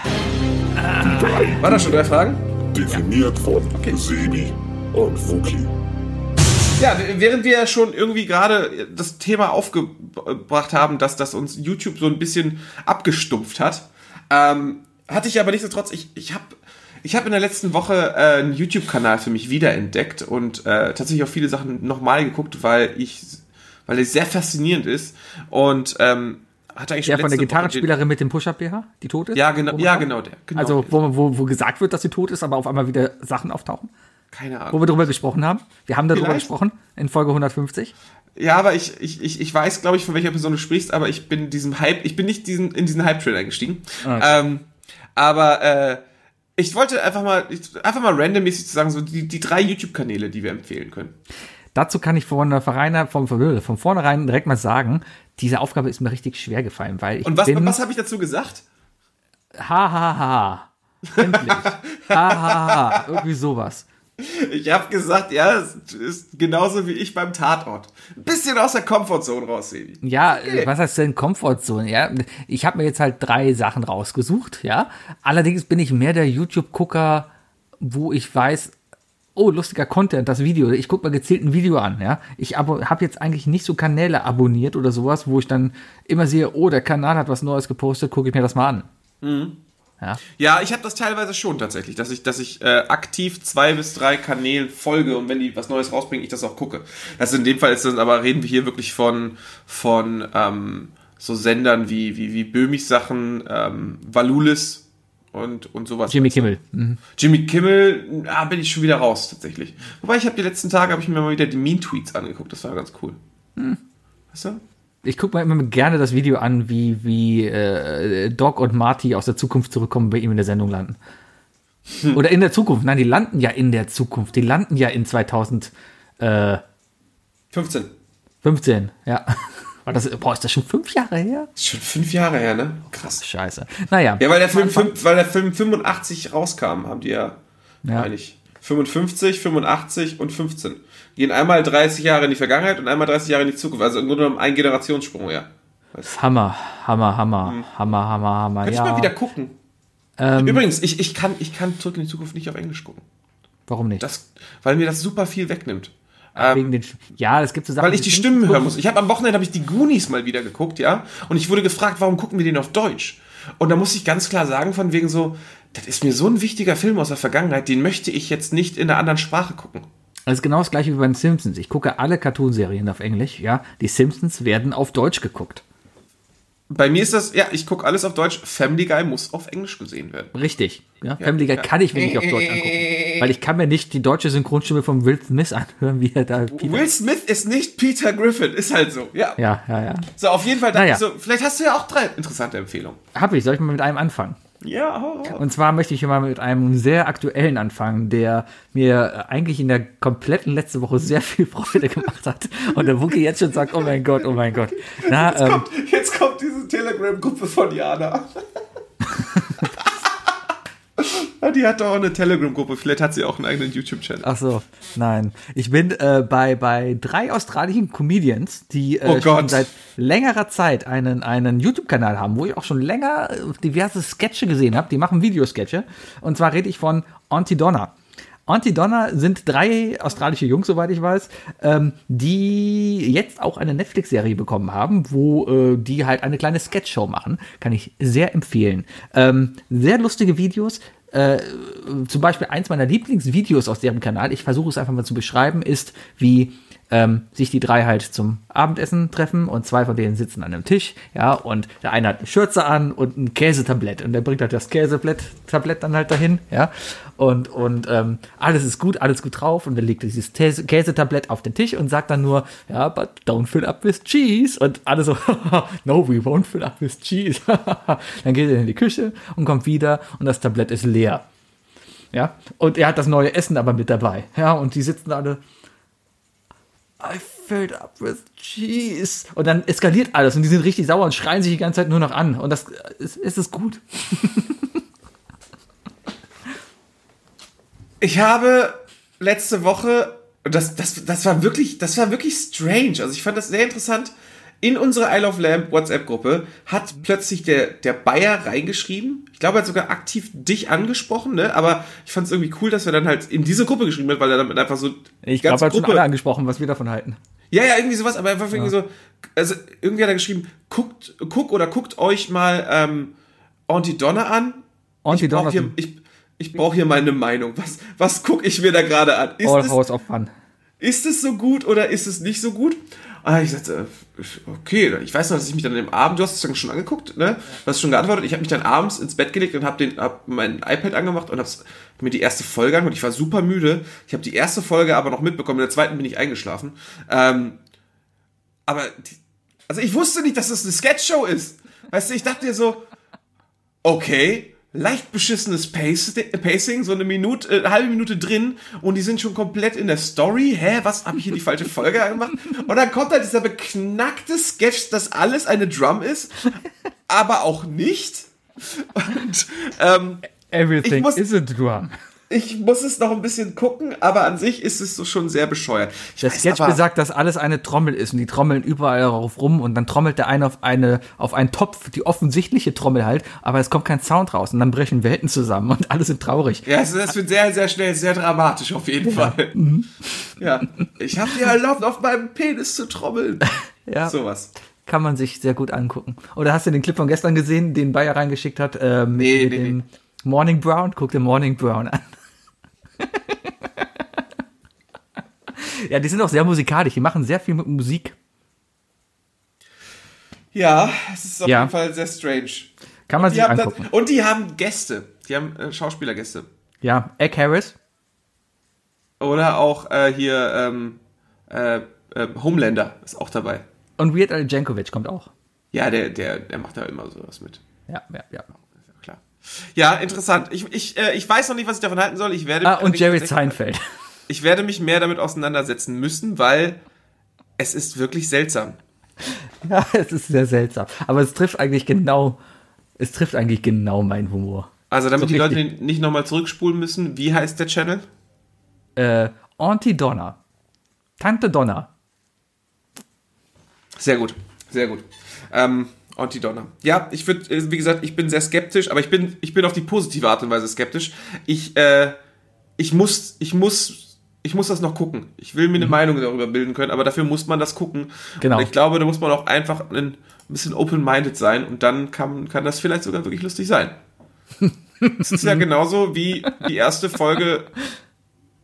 War das schon drei Fragen? Definiert von Sebi und Wookie. Ja, während wir ja schon irgendwie gerade das Thema aufgebracht haben, dass das uns YouTube so ein bisschen abgestumpft hat, ähm, hatte ich aber nichtsdestotrotz, ich, ich habe ich hab in der letzten Woche äh, einen YouTube-Kanal für mich wiederentdeckt und äh, tatsächlich auch viele Sachen nochmal geguckt, weil ich, weil es sehr faszinierend ist und ähm, hat eigentlich Der schon von der letzte Woche Gitarrenspielerin mit dem Push-Up-BH, die tot ist? Ja, genau, Wo ja, genau der. Genau Also, der. wo, wo, wo gesagt wird, dass sie tot ist, aber auf einmal wieder Sachen auftauchen? keine Wo Ahnung. wir darüber gesprochen haben. Wir haben darüber Vielleicht. gesprochen in Folge 150. Ja, aber ich, ich, ich, ich weiß, glaube ich, von welcher Person du sprichst, aber ich bin diesem Hype, ich bin nicht diesen, in diesen Hype-Trail eingestiegen. Okay. Ähm, aber äh, ich wollte einfach mal, einfach mal randommäßig zu sagen, so die, die drei YouTube-Kanäle, die wir empfehlen können. Dazu kann ich von, Vereiner, vom, von vornherein direkt mal sagen, diese Aufgabe ist mir richtig schwer gefallen, weil ich Und was, bin... was habe ich dazu gesagt? Ha, ha, ha. Endlich. ha, ha, ha. Irgendwie sowas. Ich habe gesagt, ja, es ist genauso wie ich beim Tatort. Ein bisschen aus der Comfortzone raus, Sebi. Ja, äh, was heißt denn Comfortzone? Ja, ich habe mir jetzt halt drei Sachen rausgesucht, ja. Allerdings bin ich mehr der YouTube-Gucker, wo ich weiß, oh, lustiger Content, das Video. Ich gucke mir gezielt ein Video an, ja. Ich habe jetzt eigentlich nicht so Kanäle abonniert oder sowas, wo ich dann immer sehe, oh, der Kanal hat was Neues gepostet, gucke ich mir das mal an. Ja. Ja, ich habe das teilweise schon tatsächlich, dass ich, dass ich äh, aktiv zwei bis drei Kanälen folge und wenn die was Neues rausbringen, ich das auch gucke. Also in dem Fall ist das, aber reden wir hier wirklich von, von ähm, so Sendern wie, wie, wie Böhmich Sachen, ähm, Valulis und, und sowas. Jimmy Kimmel. Mhm. Jimmy Kimmel, ah, bin ich schon wieder raus tatsächlich. Wobei ich habe die letzten Tage habe ich mir mal wieder die Mean Tweets angeguckt, das war ganz cool. Weißt du? Ich gucke mir immer gerne das Video an, wie, wie äh, Doc und Marty aus der Zukunft zurückkommen, bei ihm in der Sendung landen. Oder in der Zukunft. Nein, die landen ja in der Zukunft. Die landen ja in 2015. 15. Ja. War das, boah, ist das schon fünf Jahre her? Schon fünf Jahre her, ne? Krass. Scheiße. Naja. Ja, weil der Film, fünf, weil der Film 85 rauskam, haben die ja, Ja. eigentlich 55, 85 und 15. Gehen einmal 30 Jahre in die Vergangenheit und einmal 30 Jahre in die Zukunft. Also im Grunde genommen ein Generationssprung, ja. Hammer, Hammer, Hammer, Hammer, Hammer, Hammer. Könnte ja. mal wieder gucken. ähm, Übrigens, ich, ich, kann, ich kann zurück in die Zukunft nicht auf Englisch gucken. warum nicht? Das, weil mir das super viel wegnimmt. Wegen den, ja, es gibt so Sachen. Weil ich die Stimmen hören muss. Ich habe am Wochenende habe ich die Goonies mal wieder geguckt, ja, und ich wurde gefragt, warum gucken wir den auf Deutsch? Und da muss ich ganz klar sagen, von wegen so, das ist mir so ein wichtiger Film aus der Vergangenheit, den möchte ich jetzt nicht in einer anderen Sprache gucken. Das ist genau das gleiche wie bei den Simpsons. Ich gucke alle Cartoonserien auf Englisch, ja. Die Simpsons werden auf Deutsch geguckt. Bei mir ist das, ja, ich gucke alles auf Deutsch. Family Guy muss auf Englisch gesehen werden. Richtig. Ja, Family Guy kann ich mir nicht auf Deutsch angucken. Weil ich kann mir nicht die deutsche Synchronstimme von Will Smith anhören, wie er da. Will Smith ist nicht Peter Griffin, ist halt so, ja. Ja, ja, ja. So, auf jeden Fall, Naja. so, vielleicht hast du ja auch drei interessante Empfehlungen. Hab ich. Soll ich mal mit einem anfangen? Ja, hau raus. Und zwar möchte ich mal mit einem sehr aktuellen anfangen, der mir eigentlich in der kompletten letzte Woche sehr viel Freude gemacht hat. Und der Wookie jetzt schon sagt, oh mein Gott, oh mein Gott. Na, ähm, Kommt, jetzt kommt diese Telegram-Gruppe von Jana. Die hat doch auch eine Telegram-Gruppe. Vielleicht hat sie auch einen eigenen YouTube-Channel. Ach so, nein. Ich bin äh, bei, bei drei australischen Comedians, die äh, Oh schon seit längerer Zeit einen, einen YouTube-Kanal haben, wo ich auch schon länger äh, diverse Sketche gesehen habe. Die machen Videosketche. Und zwar rede ich von Auntie Donna. Auntie Donna sind drei australische Jungs, soweit ich weiß, ähm, die jetzt auch eine Netflix-Serie bekommen haben, wo äh, die halt eine kleine Sketchshow machen. Kann ich sehr empfehlen. Ähm, sehr lustige Videos. Äh, zum Beispiel eins meiner Lieblingsvideos aus deren Kanal, ich versuche es einfach mal zu beschreiben, ist, wie ähm, sich die drei halt zum Abendessen treffen und zwei von denen sitzen an einem Tisch, ja, und der eine hat eine Schürze an und ein Käsetablett und der bringt halt das Käsetablett Tablett dann halt dahin, ja, und, und ähm, alles ist gut, alles gut drauf und dann legt er dieses Käse- Käsetablett auf den Tisch und sagt dann nur, ja, but don't fill up with cheese und alle so, no, we won't fill up with cheese. dann geht er in die Küche und kommt wieder und das Tablett ist leer. Ja, und er hat das neue Essen aber mit dabei. Ja, und die sitzen alle, I filled up with cheese. Und dann eskaliert alles und die sind richtig sauer und schreien sich die ganze Zeit nur noch an. Und das ist, ist es gut. Ich habe letzte Woche das, das, das war wirklich, das war wirklich strange. Also ich fand das sehr interessant. In unsere I Love Lamp WhatsApp-Gruppe hat plötzlich der, der Bayer reingeschrieben. Ich glaube, er hat sogar aktiv dich angesprochen, ne? Aber ich fand es irgendwie cool, dass er dann halt in diese Gruppe geschrieben hat, weil er damit einfach so. Ich glaube, er hat schon Gruppe- alle angesprochen, was wir davon halten. ja, ja, irgendwie sowas, aber einfach irgendwie so, also irgendwie hat er geschrieben, guckt, guck oder guckt euch mal ähm, Auntie Donna an. Auntie ich brauche Donna hier, ist ich, ich brauch hier meine Meinung. Was, was gucke ich mir da gerade an? Ist All es, House of Fun. ist es so gut oder ist es nicht so gut? Ah, ich sagte, äh, okay, ich weiß noch, dass ich mich dann im Abend, du hast es dann schon angeguckt, ne? Du hast schon geantwortet. Ich habe mich dann abends ins Bett gelegt und habe hab mein iPad angemacht und habe mir die erste Folge angehört. Ich war super müde. Ich habe die erste Folge aber noch mitbekommen. In der zweiten bin ich eingeschlafen. Ähm, aber, die, also ich wusste nicht, dass das eine Sketchshow ist. Weißt du, ich dachte dir so, okay, leicht beschissenes Pacing, so eine Minute, äh, halbe Minute drin und die sind schon komplett in der Story. Hä, was habe ich hier die falsche Folge gemacht? Und dann kommt halt dieser beknackte Sketch, dass alles eine Drum ist, aber auch nicht. Und ähm, Everything muss- is a drum. Ich muss es noch ein bisschen gucken, aber an sich ist es so schon sehr bescheuert. Ich Der Sketch besagt, dass alles eine Trommel ist und die trommeln überall darauf rum und dann trommelt der eine auf eine auf einen Topf, die offensichtliche Trommel halt, aber es kommt kein Sound raus und dann brechen Welten zusammen und alle sind traurig. Ja, es, es wird sehr, sehr schnell sehr dramatisch auf jeden Fall. Mhm. Ja, ich habe dir erlaubt, auf meinem Penis zu trommeln. Ja, Sowas. kann man sich sehr gut angucken. Oder hast du den Clip von gestern gesehen, den Bayer reingeschickt hat ähm, mit, Nee, nee, dem nee. Morning Brown? Guck dir Morning Brown an. Ja, die sind auch sehr musikalisch, die machen sehr viel mit Musik. Ja, es ist auf Ja. jeden Fall sehr strange. Kann man Die sich angucken. dann, und die haben Gäste. Die haben äh, Schauspielergäste. Ja, Egg Harris. Oder auch äh, hier ähm, äh, äh, Homelander ist auch dabei. Und Weird Al Jankovic kommt auch. Ja, der, der, der macht da immer sowas mit. Ja, ja, ja. Ja, interessant. Ich, ich, äh, ich weiß noch nicht, was ich davon halten soll. Ich werde Ah, und Jerry Seinfeld. Ich werde mich mehr damit auseinandersetzen müssen, weil es ist wirklich seltsam. Ja, es ist sehr seltsam. Aber es trifft eigentlich genau, es trifft eigentlich genau meinen Humor. Also, damit So die Leute richtig. nicht nochmal zurückspulen müssen, wie heißt der Channel? Äh, Auntie Donna. Tante Donna. Sehr gut, sehr gut. Ähm, Auntie Donna. Ja, ich würde, wie gesagt, ich bin sehr skeptisch, aber ich bin, ich bin auf die positive Art und Weise skeptisch. Ich, äh, ich muss, ich muss, ich muss das noch gucken. Ich will mir eine Meinung darüber bilden können, aber dafür muss man das gucken. Mhm. Genau. Und ich glaube, da muss man auch einfach ein bisschen open-minded sein und dann kann, kann das vielleicht sogar wirklich lustig sein. Es ist ja genauso wie die erste Folge, äh, äh,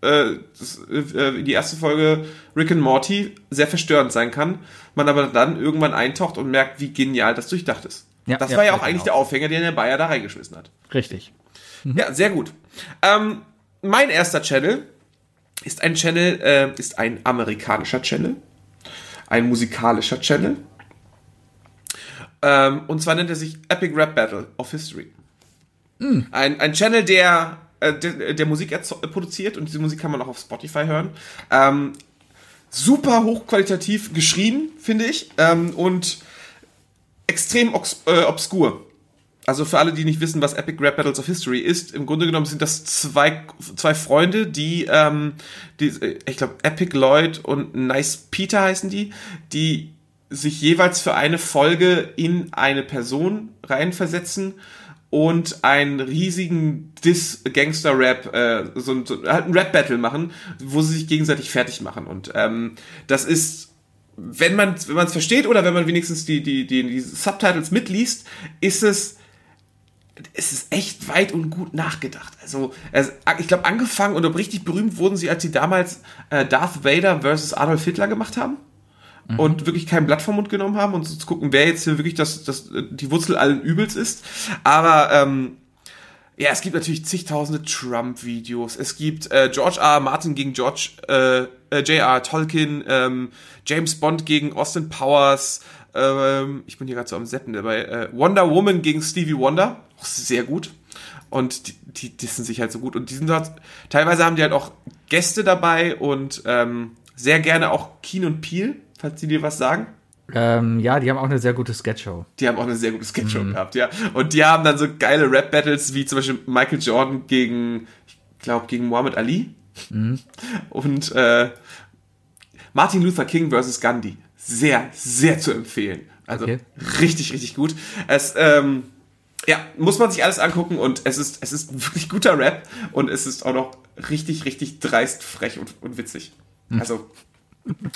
die erste Folge Rick and Morty sehr verstörend sein kann, man aber dann irgendwann eintaucht und merkt, wie genial das durchdacht ist. Ja, das ja, war ja auch eigentlich genau. der Aufhänger, den der Bayer da reingeschmissen hat. Richtig. Ja, sehr gut. Ähm, mein erster Channel ist ein Channel, äh, ist ein amerikanischer Channel, ein musikalischer Channel. Ähm, und zwar nennt er sich Epic Rap Battle of History. Ein, ein Channel, der, äh, der, der Musik äh, produziert und diese Musik kann man auch auf Spotify hören. Ähm, super hochqualitativ geschrieben, finde ich, ähm, und extrem äh, obskur. Also für alle, die nicht wissen, was Epic Rap Battles of History ist, im Grunde genommen sind das zwei, zwei Freunde, die, ähm, die äh, ich glaube, Epic Lloyd und Nice Peter heißen die, die sich jeweils für eine Folge in eine Person reinversetzen und einen riesigen Diss-Gangster-Rap, äh, so, so halt ein Rap-Battle machen, wo sie sich gegenseitig fertig machen. Und ähm, das ist wenn man wenn man es versteht oder wenn man wenigstens die die die, die Subtitles mitliest, ist es es ist echt weit und gut nachgedacht. Also es, ich glaube angefangen oder richtig berühmt wurden sie, als sie damals äh, Darth Vader versus Adolf Hitler gemacht haben und wirklich kein Blatt vom Mund genommen haben und zu gucken, wer jetzt hier wirklich das, das die Wurzel allen Übels ist. Aber ähm, ja, es gibt natürlich zigtausende Trump-Videos. Es gibt äh, George R. Martin gegen George äh, äh, J.R. Tolkien, ähm, James Bond gegen Austin Powers. Ähm, ich bin hier gerade so am Setten dabei. Äh, Wonder Woman gegen Stevie Wonder. Auch sehr gut. Und die, die dissen sich halt so gut. Und die sind dort, teilweise haben die halt auch Gäste dabei und ähm, sehr gerne auch Keen und Peel, falls die dir was sagen. Ähm, ja, die haben auch eine sehr gute Sketchshow. Die haben auch eine sehr gute Sketchshow gehabt, ja. Und die haben dann so geile Rap-Battles wie zum Beispiel Michael Jordan gegen, ich glaube, gegen Muhammad Ali. Und äh, Martin Luther King versus Gandhi. Sehr, sehr zu empfehlen. Also Okay. richtig, richtig gut. Es, ähm, ja, muss man sich alles angucken und es ist, es ist wirklich guter Rap und es ist auch noch richtig, richtig dreist, frech und, und witzig. Also,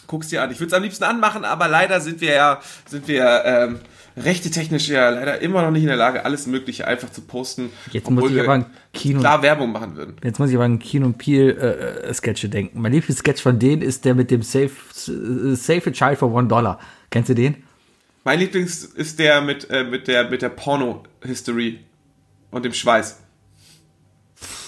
guck's dir an. Ich würde es am liebsten anmachen, aber leider sind wir ja, sind wir ähm, rechte technisch ja leider immer noch nicht in der Lage, alles Mögliche einfach zu posten. Jetzt muss ich aber ein Kino- klar Werbung machen würden. Jetzt muss ich aber an Kino und Peel äh, äh, Sketche denken. Mein Lieblingssketch von denen ist der mit dem Save, äh, Save a Child for One Dollar. Kennst du den? Mein Lieblings ist der mit, äh, mit der, mit der Porno-History und dem Schweiß.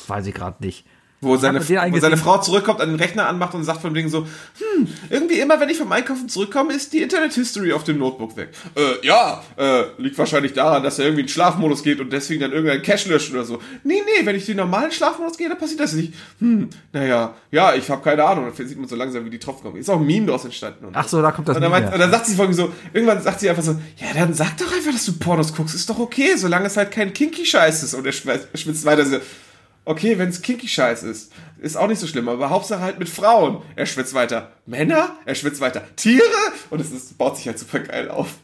Weiß ich gerade nicht. Wo seine, wo seine Frau zurückkommt, an den Rechner anmacht und sagt von Ding so, hm, irgendwie immer, wenn ich vom Einkaufen zurückkomme, ist die Internet-History auf dem Notebook weg. Äh, ja, äh, liegt wahrscheinlich daran, dass er irgendwie in Schlafmodus geht und deswegen dann irgendein Cache löscht oder so. Nee, nee, wenn ich den normalen Schlafmodus gehe, dann passiert das nicht. Hm, naja, ja, ich habe keine Ahnung. Dann sieht man so langsam, wie die Tropfen kommen. Ist auch ein Meme daraus entstanden. Ach so, da kommt das und dann, meint, und dann sagt sie folgendes so, irgendwann sagt sie einfach so, ja, dann sag doch einfach, dass du Pornos guckst, ist doch okay, solange es halt kein Kinky-Scheiß ist. Und er schwitzt weiter so, okay, wenn es Kinky-Scheiß ist, ist auch nicht so schlimm, aber Hauptsache halt mit Frauen. Er schwitzt weiter. Männer? Er schwitzt weiter. Tiere? Und es ist, baut sich halt super geil auf.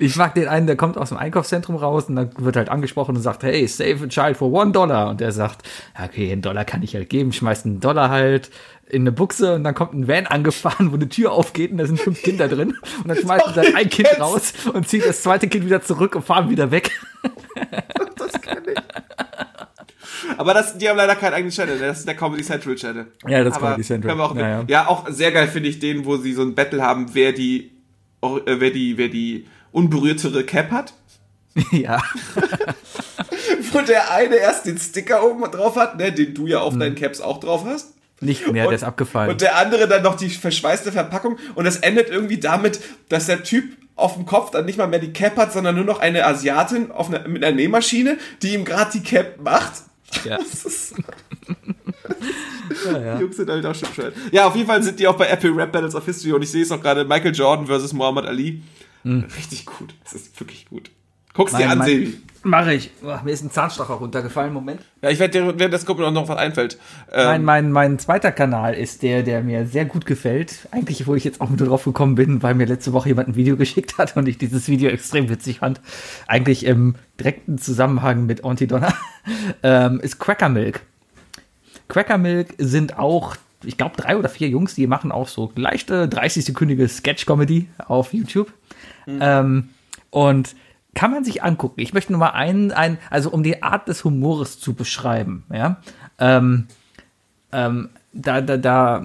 Ich mag den einen, der kommt aus dem Einkaufszentrum raus und dann wird halt angesprochen und sagt, hey, save a child for one dollar. Und der sagt, okay, einen Dollar kann ich halt geben, schmeißt einen Dollar halt in eine Buchse und dann kommt ein Van angefahren, wo eine Tür aufgeht und da sind fünf Kinder drin. Und dann schmeißt er dann ein Kind raus und zieht das zweite Kind wieder zurück und fahren wieder weg. Das kann ich. Aber das, die haben leider keinen eigenen Channel, ne? das ist der Comedy Central Channel. Ja, das ist Comedy Central. können wir Auch, Ja, ja, auch sehr geil finde ich den, wo sie so ein Battle haben, wer die, äh, wer die, wer die unberührtere Cap hat. ja. Wo der eine erst den Sticker oben drauf hat, ne, den du ja auf deinen Caps auch drauf hast. Nicht mehr, der ist abgefallen. Und der andere dann noch die verschweißte Verpackung. Und das endet irgendwie damit, dass der Typ auf dem Kopf dann nicht mal mehr die Cap hat, sondern nur noch eine Asiatin auf einer, mit einer Nähmaschine, die ihm gerade die Cap macht. Ja. Ja, ja. die Jungs sind halt auch schon bescheuert. Ja, auf jeden Fall sind die auch bei Apple Rap Battles of History und ich sehe es auch gerade, Michael Jordan versus Muhammad Ali. Richtig gut. Das ist wirklich gut. Guck's dir Mein- an, mein- Sebi. Mache ich. Oh, mir ist ein Zahnstocher runtergefallen. Moment. Ja, ich werde dir, während das gucken, noch was einfällt. Mein, Ähm, mein, mein zweiter Kanal ist der, der mir sehr gut gefällt. Eigentlich, wo ich jetzt auch nur drauf gekommen bin, weil mir letzte Woche jemand ein Video geschickt hat und ich dieses Video extrem witzig fand. Eigentlich im direkten Zusammenhang mit Auntie Donna, ähm, ist Cracker Milk. Cracker Milk sind auch, ich glaube, drei oder vier Jungs, die machen auch so leichte 30-sekündige Sketch-Comedy auf YouTube. Ähm, und kann man sich angucken. Ich möchte nur mal einen, einen, also um die Art des Humores zu beschreiben, ja. Ähm, ähm, da, da, da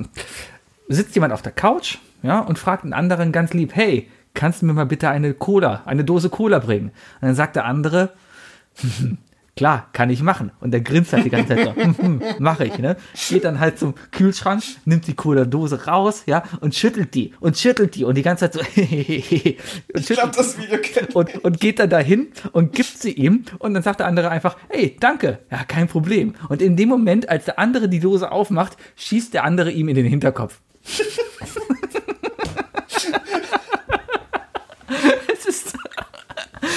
sitzt jemand auf der Couch, ja, und fragt einen anderen ganz lieb, hey, kannst du mir mal bitte eine Cola, eine Dose Cola bringen? Und dann sagt der andere, klar, kann ich machen. Und der grinst halt die ganze Zeit so, hm, hm, mach ich, ne? Geht dann halt zum Kühlschrank, nimmt die Cola-Dose raus, ja, und schüttelt die und schüttelt die und die ganze Zeit so, und schüttelt das und, und geht dann dahin und gibt sie ihm und dann sagt der andere einfach, hey, danke, ja, kein Problem. Und in dem Moment, als der andere die Dose aufmacht, schießt der andere ihm in den Hinterkopf. es ist,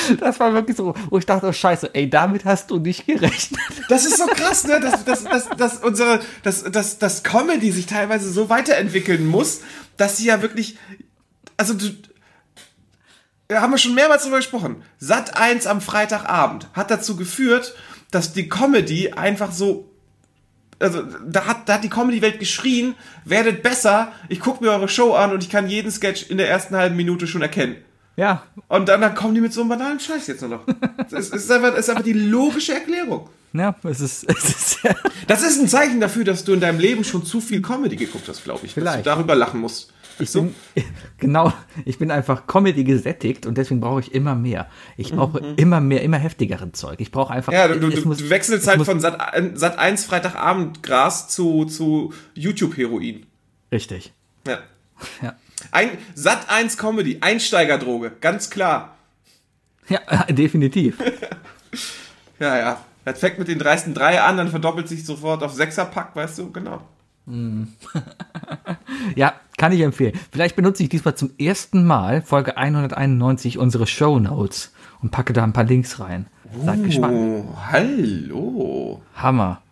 das war wirklich so, wo ich dachte, oh scheiße, ey, damit hast du nicht gerechnet. Das ist so krass, ne? Dass, dass, dass, dass unsere, dass, dass, dass Comedy sich teilweise so weiterentwickeln muss, dass sie ja wirklich, also du, da haben wir schon mehrmals drüber gesprochen. Sat 1 am Freitagabend hat dazu geführt, dass die Comedy einfach so, also da hat, da hat die Comedy-Welt geschrien, werdet besser, ich gucke mir eure Show an und ich kann jeden Sketch in der ersten halben Minute schon erkennen. Ja, Und dann, dann kommen die mit so einem banalen Scheiß jetzt nur noch. Es ist, einfach, es ist einfach die logische Erklärung. ja, es ist, es ist Das ist ein Zeichen dafür, dass du in deinem Leben schon zu viel Comedy geguckt hast, glaube ich. Dass Vielleicht. du darüber lachen musst. Ich bin, genau, ich bin einfach Comedy gesättigt und deswegen brauche ich immer mehr. Ich brauche immer mehr, immer heftigeren Zeug. Ich brauche einfach. Mhm. Ja, du, du, muss- du wechselst halt muss- von Sat, Sat 1 Freitagabend Gras zu, zu YouTube-Heroin. Richtig. Ja. Ja. Ein, Sat 1 Comedy, Einsteigerdroge, ganz klar. Ja, definitiv. Ja, ja. Das fängt mit den dreisten drei an, dann verdoppelt sich sofort auf Sechserpack, weißt du, genau. Ja, kann ich empfehlen. Vielleicht benutze ich diesmal zum ersten Mal, Folge 191, unsere Show Notes und packe da ein paar Links rein. Seid gespannt. Oh, hallo. Hammer.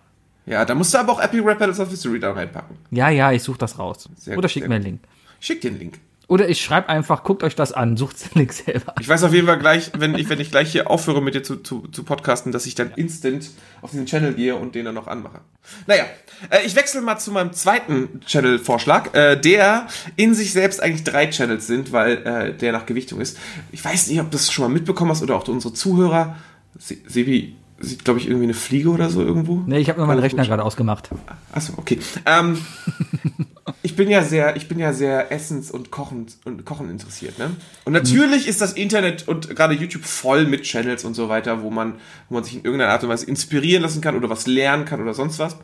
Ja, da musst du aber auch Epic Rap Battles of History da reinpacken. Ja, ja, ich suche das raus. Sehr Oder gut, schick mir einen Link. Schick den Link. Oder ich schreibe einfach, guckt euch das an, sucht den Link selber. Ich weiß auf jeden Fall gleich, wenn ich, wenn ich gleich hier aufhöre mit dir zu, zu, zu podcasten, dass ich dann instant auf diesen Channel gehe und den dann noch anmache. Naja, äh, ich wechsle mal zu meinem zweiten Channel-Vorschlag, äh, der in sich selbst eigentlich drei Channels sind, weil äh, der nach Gewichtung ist. Ich weiß nicht, ob du das schon mal mitbekommen hast oder auch unsere Zuhörer. Se- Sebi sieht, glaube ich, irgendwie eine Fliege oder so irgendwo. Nee, ich habe nur meinen Rechner gerade ausgemacht. Achso, okay. Ähm, ich bin ja sehr, ich bin ja sehr essens- und kochen und kochen interessiert, ne? Und natürlich ist das Internet und gerade YouTube voll mit Channels und so weiter, wo man, wo man sich in irgendeiner Art und Weise inspirieren lassen kann oder was lernen kann oder sonst was.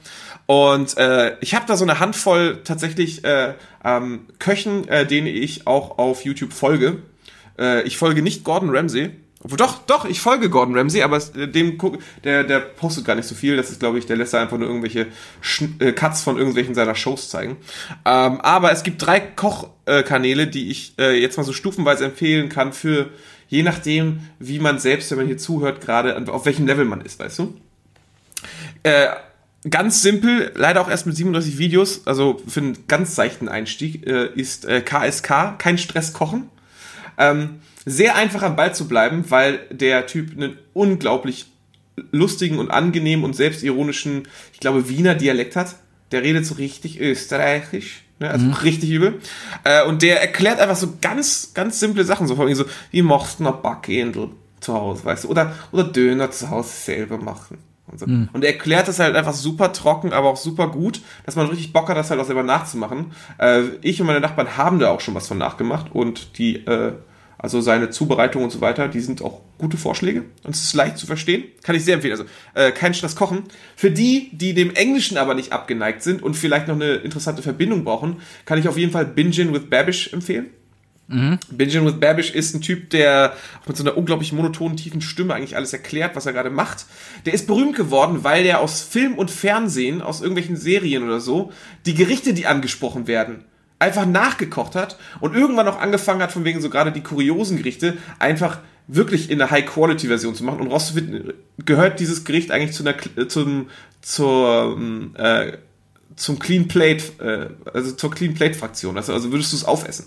Und äh, ich habe da so eine Handvoll tatsächlich äh, ähm, Köchen, äh, denen ich auch auf YouTube folge. Äh, ich folge nicht Gordon Ramsay. Obwohl, doch, doch, ich folge Gordon Ramsay, aber äh, dem guck, der, der postet gar nicht so viel. Das ist, glaube ich, der lässt da einfach nur irgendwelche Schn äh, Cuts von irgendwelchen seiner Shows zeigen. Ähm, aber es gibt drei Kochkanäle, Kanäle, die ich äh, jetzt mal so stufenweise empfehlen kann für je nachdem, wie man selbst, wenn man hier zuhört, gerade auf welchem Level man ist, weißt du? Äh, ganz simpel, leider auch erst mit 37 Videos, also für einen ganz seichten Einstieg, äh, ist äh, KSK, kein Stress kochen. Ähm, sehr einfach am Ball zu bleiben, weil der Typ einen unglaublich lustigen und angenehmen und selbstironischen, ich glaube, Wiener Dialekt hat. Der redet so richtig österreichisch, ne? also richtig übel. Äh, und der erklärt einfach so ganz, ganz simple Sachen, so von so, wie machst du einen Backendl zu Hause, weißt du, oder, oder Döner zu Hause selber machen. Und, so. und er erklärt das halt einfach super trocken, aber auch super gut, dass man richtig Bock hat, das halt auch selber nachzumachen. Äh, ich und meine Nachbarn haben da auch schon was von nachgemacht und die, äh, also seine Zubereitung und so weiter, die sind auch gute Vorschläge und es ist leicht zu verstehen. Kann ich sehr empfehlen. Also äh, kein Stress kochen. Für die, die dem Englischen aber nicht abgeneigt sind und vielleicht noch eine interessante Verbindung brauchen, kann ich auf jeden Fall Bingin with Babish empfehlen. Bingin with Babish ist ein Typ, der auch mit so einer unglaublich monotonen, tiefen Stimme eigentlich alles erklärt, was er gerade macht. Der ist berühmt geworden, weil der aus Film und Fernsehen, aus irgendwelchen Serien oder so, die Gerichte, die angesprochen werden, einfach nachgekocht hat und irgendwann auch angefangen hat, von wegen so gerade die kuriosen Gerichte, einfach wirklich in einer High-Quality-Version zu machen und rauszufinden, gehört dieses Gericht eigentlich zu einer, zum, zur, äh, zum Clean Plate, äh, also zur Clean Plate Fraktion. Also, also würdest du es aufessen.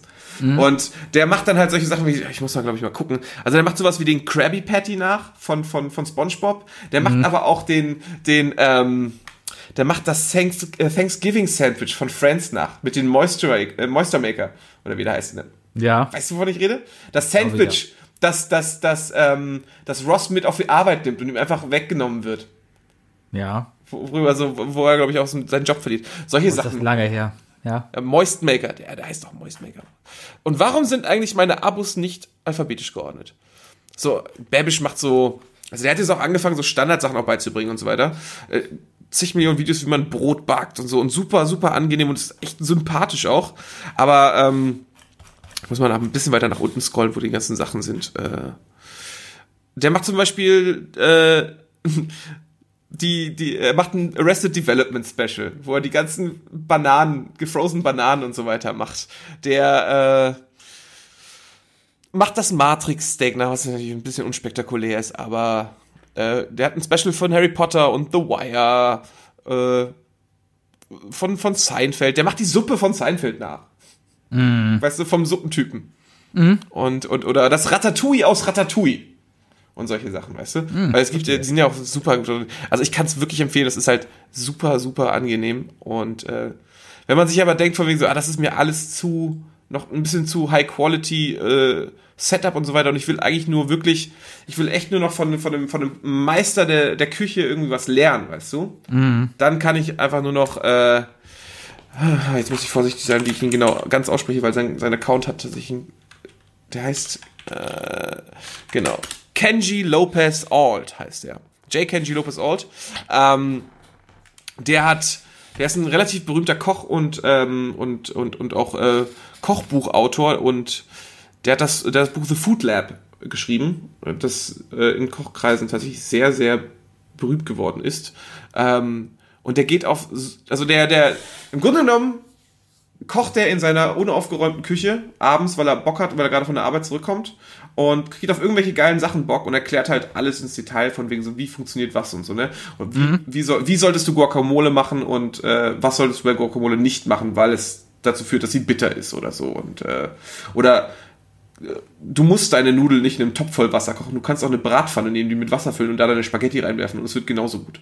Und der macht dann halt solche Sachen wie, ich muss mal, glaube ich, mal gucken. Also der macht sowas wie den Krabby Patty nach von, von, von SpongeBob. Der macht aber auch den, den, ähm, der macht das äh, Thanksgiving Sandwich von Friends nach mit den Moisture, äh, Moisture Maker. Oder wie der heißt denn? Ja. Weißt du, wovon ich rede? Das Sandwich, das, das, das, ähm, das Ross mit auf die Arbeit nimmt und ihm einfach weggenommen wird. Ja. Worüber so, wo er, glaube ich, auch seinen Job verliert. Solche Das ist Sachen. lange her. Ja. Äh, Moist Maker, der, der heißt doch Moist Maker. Und warum sind eigentlich meine Abos nicht alphabetisch geordnet? So, Babish macht so, also der hat jetzt auch angefangen, so Standardsachen auch beizubringen und so weiter. Zig Millionen Videos, wie man Brot backt und so und super, super angenehm und ist echt sympathisch auch. Aber ähm, muss man ein bisschen weiter nach unten scrollen, wo die ganzen Sachen sind. Äh, der macht zum Beispiel äh, die, die, er macht ein Arrested Development Special, wo er die ganzen Bananen, gefrozen Bananen und so weiter macht. Der äh, macht das Matrix Steak, nach, was natürlich ein bisschen unspektakulär ist, aber äh, der hat ein Special von Harry Potter und The Wire, äh, von, von Seinfeld. Der macht die Suppe von Seinfeld nach. Weißt du, vom Suppentypen. Und, und, oder das Ratatouille aus Ratatouille und solche Sachen, weißt du? Weil es gibt, ja- die sind ja auch super, also ich kann es wirklich empfehlen, das ist halt super, super angenehm und äh, wenn man sich aber denkt von wegen so, ah, das ist mir alles zu, noch ein bisschen zu High Quality äh, Setup und so weiter und ich will eigentlich nur wirklich, ich will echt nur noch von, von, dem, von dem Meister der, der Küche irgendwie was lernen, weißt du? Dann kann ich einfach nur noch, äh, jetzt muss ich vorsichtig sein, wie ich ihn genau ganz ausspreche, weil sein, sein Account hat sich ein, der heißt, äh, genau, Kenji Lopez Alt heißt der. J. Kenji Lopez Alt. Ähm, der hat, der ist ein relativ berühmter Koch und, ähm, und, und, und auch äh, Kochbuchautor und der hat das, der hat das Buch The Food Lab geschrieben, das äh, in Kochkreisen tatsächlich sehr, sehr berühmt geworden ist. Ähm, und der geht auf, also der, der, im Grunde genommen kocht er in seiner unaufgeräumten Küche abends, weil er Bock hat, weil er gerade von der Arbeit zurückkommt und kriegt auf irgendwelche geilen Sachen Bock und erklärt halt alles ins Detail von wegen so, wie funktioniert was und so, ne? Und wie, Mhm. wie, soll, wie solltest du Guacamole machen und äh, was solltest du bei Guacamole nicht machen, weil es dazu führt, dass sie bitter ist oder so und äh, oder äh, du musst deine Nudeln nicht in einem Topf voll Wasser kochen, du kannst auch eine Bratpfanne nehmen, die mit Wasser füllen und da deine Spaghetti reinwerfen und es wird genauso gut.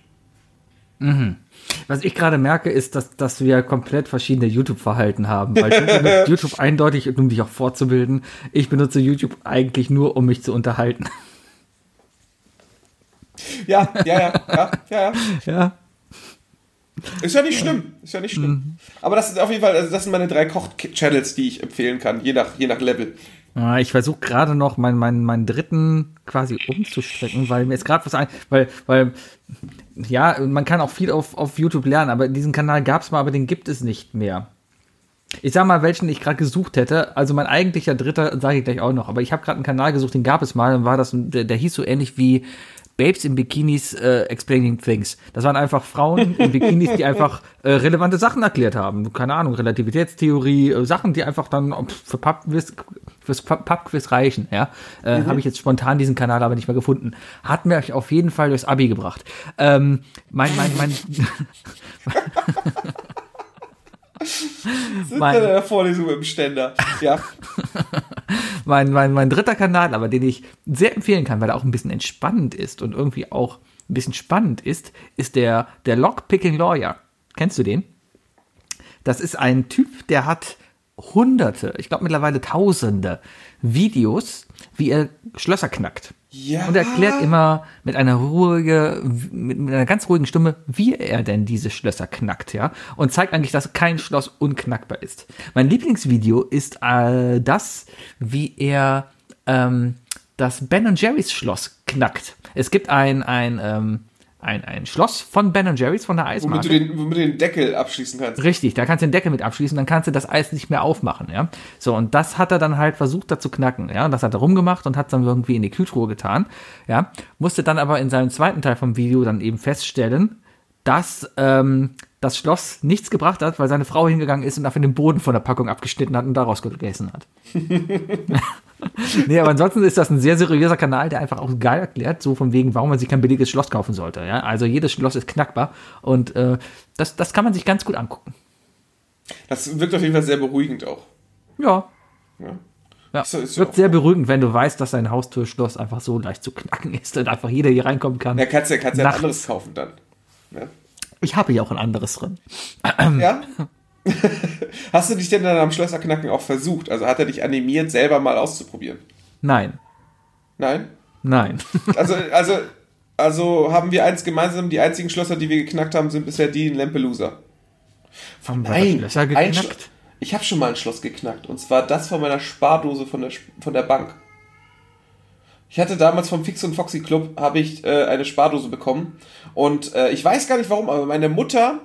Was ich gerade merke, ist, dass, dass wir komplett verschiedene YouTube-Verhalten haben. Weil du benutzt YouTube eindeutig, um dich auch fortzubilden. Ich benutze YouTube eigentlich nur, um mich zu unterhalten. Ja, ja, ja, ja, ja, ja. Ja. Ist ja nicht schlimm. Ist ja nicht schlimm. Aber das ist auf jeden Fall, also das sind meine drei Koch-Channels, die ich empfehlen kann, je nach, je nach Level. Ah, Ich versuche gerade noch meinen, meinen, meinen dritten quasi umzustrecken, weil mir ist gerade was ein, weil, weil, ja, man kann auch viel auf, auf YouTube lernen, aber diesen Kanal gab es mal, aber den gibt es nicht mehr. Ich sag mal, welchen ich gerade gesucht hätte. Also mein eigentlicher dritter sage ich gleich auch noch, aber ich habe gerade einen Kanal gesucht, den gab es mal, und war das, der, der hieß so ähnlich wie Babes in Bikinis äh, Explaining Things. Das waren einfach Frauen in Bikinis, die einfach äh, relevante Sachen erklärt haben. Keine Ahnung, Relativitätstheorie, äh, Sachen, die einfach dann für Pubquiz, fürs Pubquiz reichen. Ja, äh, habe ich jetzt spontan diesen Kanal aber nicht mehr gefunden. Hat mir auf jeden Fall durchs Abi gebracht. Ähm, mein, mein, mein, Sind Mein- in der Vorlesung im Ständer. Ja. mein, mein, mein dritter Kanal, aber den ich sehr empfehlen kann, weil er auch ein bisschen entspannend ist und irgendwie auch ein bisschen spannend ist, ist der, der Lockpicking Lawyer. Kennst du den? Das ist ein Typ, der hat hunderte, ich glaube mittlerweile tausende Videos, wie er Schlösser knackt. Ja. Und er erklärt immer mit einer ruhige, mit, mit einer ganz ruhigen Stimme, wie er denn diese Schlösser knackt, ja. Und zeigt eigentlich, dass kein Schloss unknackbar ist. Mein Lieblingsvideo ist äh, das, wie er ähm, das Ben Jerry's Schloss knackt. Es gibt ein, ein, ähm, ein, ein Schloss von Ben Jerry's von der Womit Eismarke. du, den, womit du den Deckel abschließen kannst. Richtig, da kannst du den Deckel mit abschließen, dann kannst du das Eis nicht mehr aufmachen, ja. So, und das hat er dann halt versucht, da zu knacken, ja. Und das hat er rumgemacht und hat dann irgendwie in die Kühltruhe getan, ja. Musste dann aber in seinem zweiten Teil vom Video dann eben feststellen, dass ähm, das Schloss nichts gebracht hat, weil seine Frau hingegangen ist und dafür den Boden von der Packung abgeschnitten hat und daraus gegessen hat. nee, aber ansonsten ist das ein sehr seriöser Kanal, der einfach auch geil erklärt, so von wegen, warum man sich kein billiges Schloss kaufen sollte. Ja? Also jedes Schloss ist knackbar und äh, das, das kann man sich ganz gut angucken. Das wirkt auf jeden Fall sehr beruhigend auch. Ja. Ja. Ja, Ist ist wirkt sehr beruhigend, wenn du weißt, dass dein Haustürschloss einfach so leicht zu knacken ist und einfach jeder hier reinkommen kann. Ja, kannst ja, kannst ja ein anderes kaufen dann. Ja? Ich habe hier auch ein anderes drin. ja? Hast du dich denn dann am Schlösserknacken auch versucht? Also hat er dich animiert, selber mal auszuprobieren? Nein, Nein? nein. Also, also, also haben wir eins gemeinsam, die einzigen Schlösser, die wir geknackt haben, sind bisher die in Lampelusa. Haben wir Schlösser ein geknackt? Schlo- Ich habe schon mal ein Schloss geknackt. Und zwar das von meiner Spardose von der, von der Bank. Ich hatte damals vom Fix und Foxy Club habe ich äh, eine Spardose bekommen. Und äh, ich weiß gar nicht warum, aber meine Mutter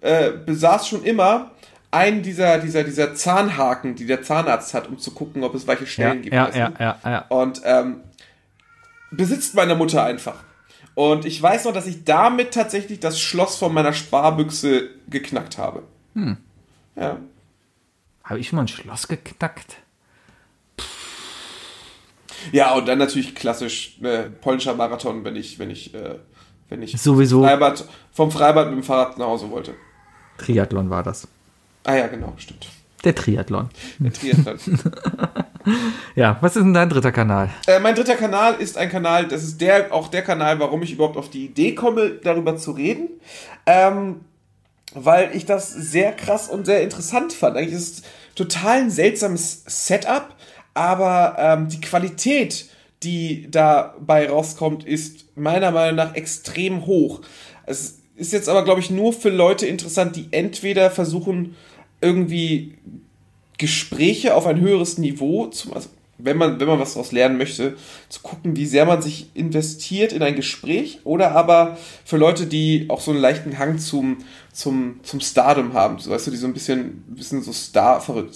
äh, besaß schon immer einen dieser, dieser, dieser Zahnhaken, die der Zahnarzt hat, um zu gucken, ob es weiche Ja, Stellen gibt. ja, weißt du? ja, ja, ja. Und ähm, besitzt meine Mutter einfach. Und ich weiß noch, dass ich damit tatsächlich das Schloss von meiner Sparbüchse geknackt habe. Hm. Ja. Habe ich schon mal ein Schloss geknackt? Ja, und dann natürlich klassisch äh, polnischer Marathon, wenn ich, wenn ich, äh, wenn ich Sowieso. Freibad, vom Freibad mit dem Fahrrad nach Hause wollte. Triathlon war das. Ah ja, genau, stimmt. Der Triathlon. Der Triathlon. Ja, was ist denn dein dritter Kanal? äh, mein dritter Kanal ist ein Kanal, das ist der, auch der Kanal, warum ich überhaupt auf die Idee komme, darüber zu reden. Ähm, weil ich das sehr krass und sehr interessant fand. Eigentlich ist es total ein seltsames Setup, aber ähm, die Qualität, die dabei rauskommt, ist meiner Meinung nach extrem hoch. Es ist jetzt aber, glaube ich, nur für Leute interessant, die entweder versuchen, irgendwie Gespräche auf ein höheres Niveau, zu, also wenn man, wenn man was daraus lernen möchte, zu gucken, wie sehr man sich investiert in ein Gespräch oder aber für Leute, die auch so einen leichten Hang zum, zum, zum Stardom haben, so, weißt du, die so ein bisschen, ein bisschen so Star verrückt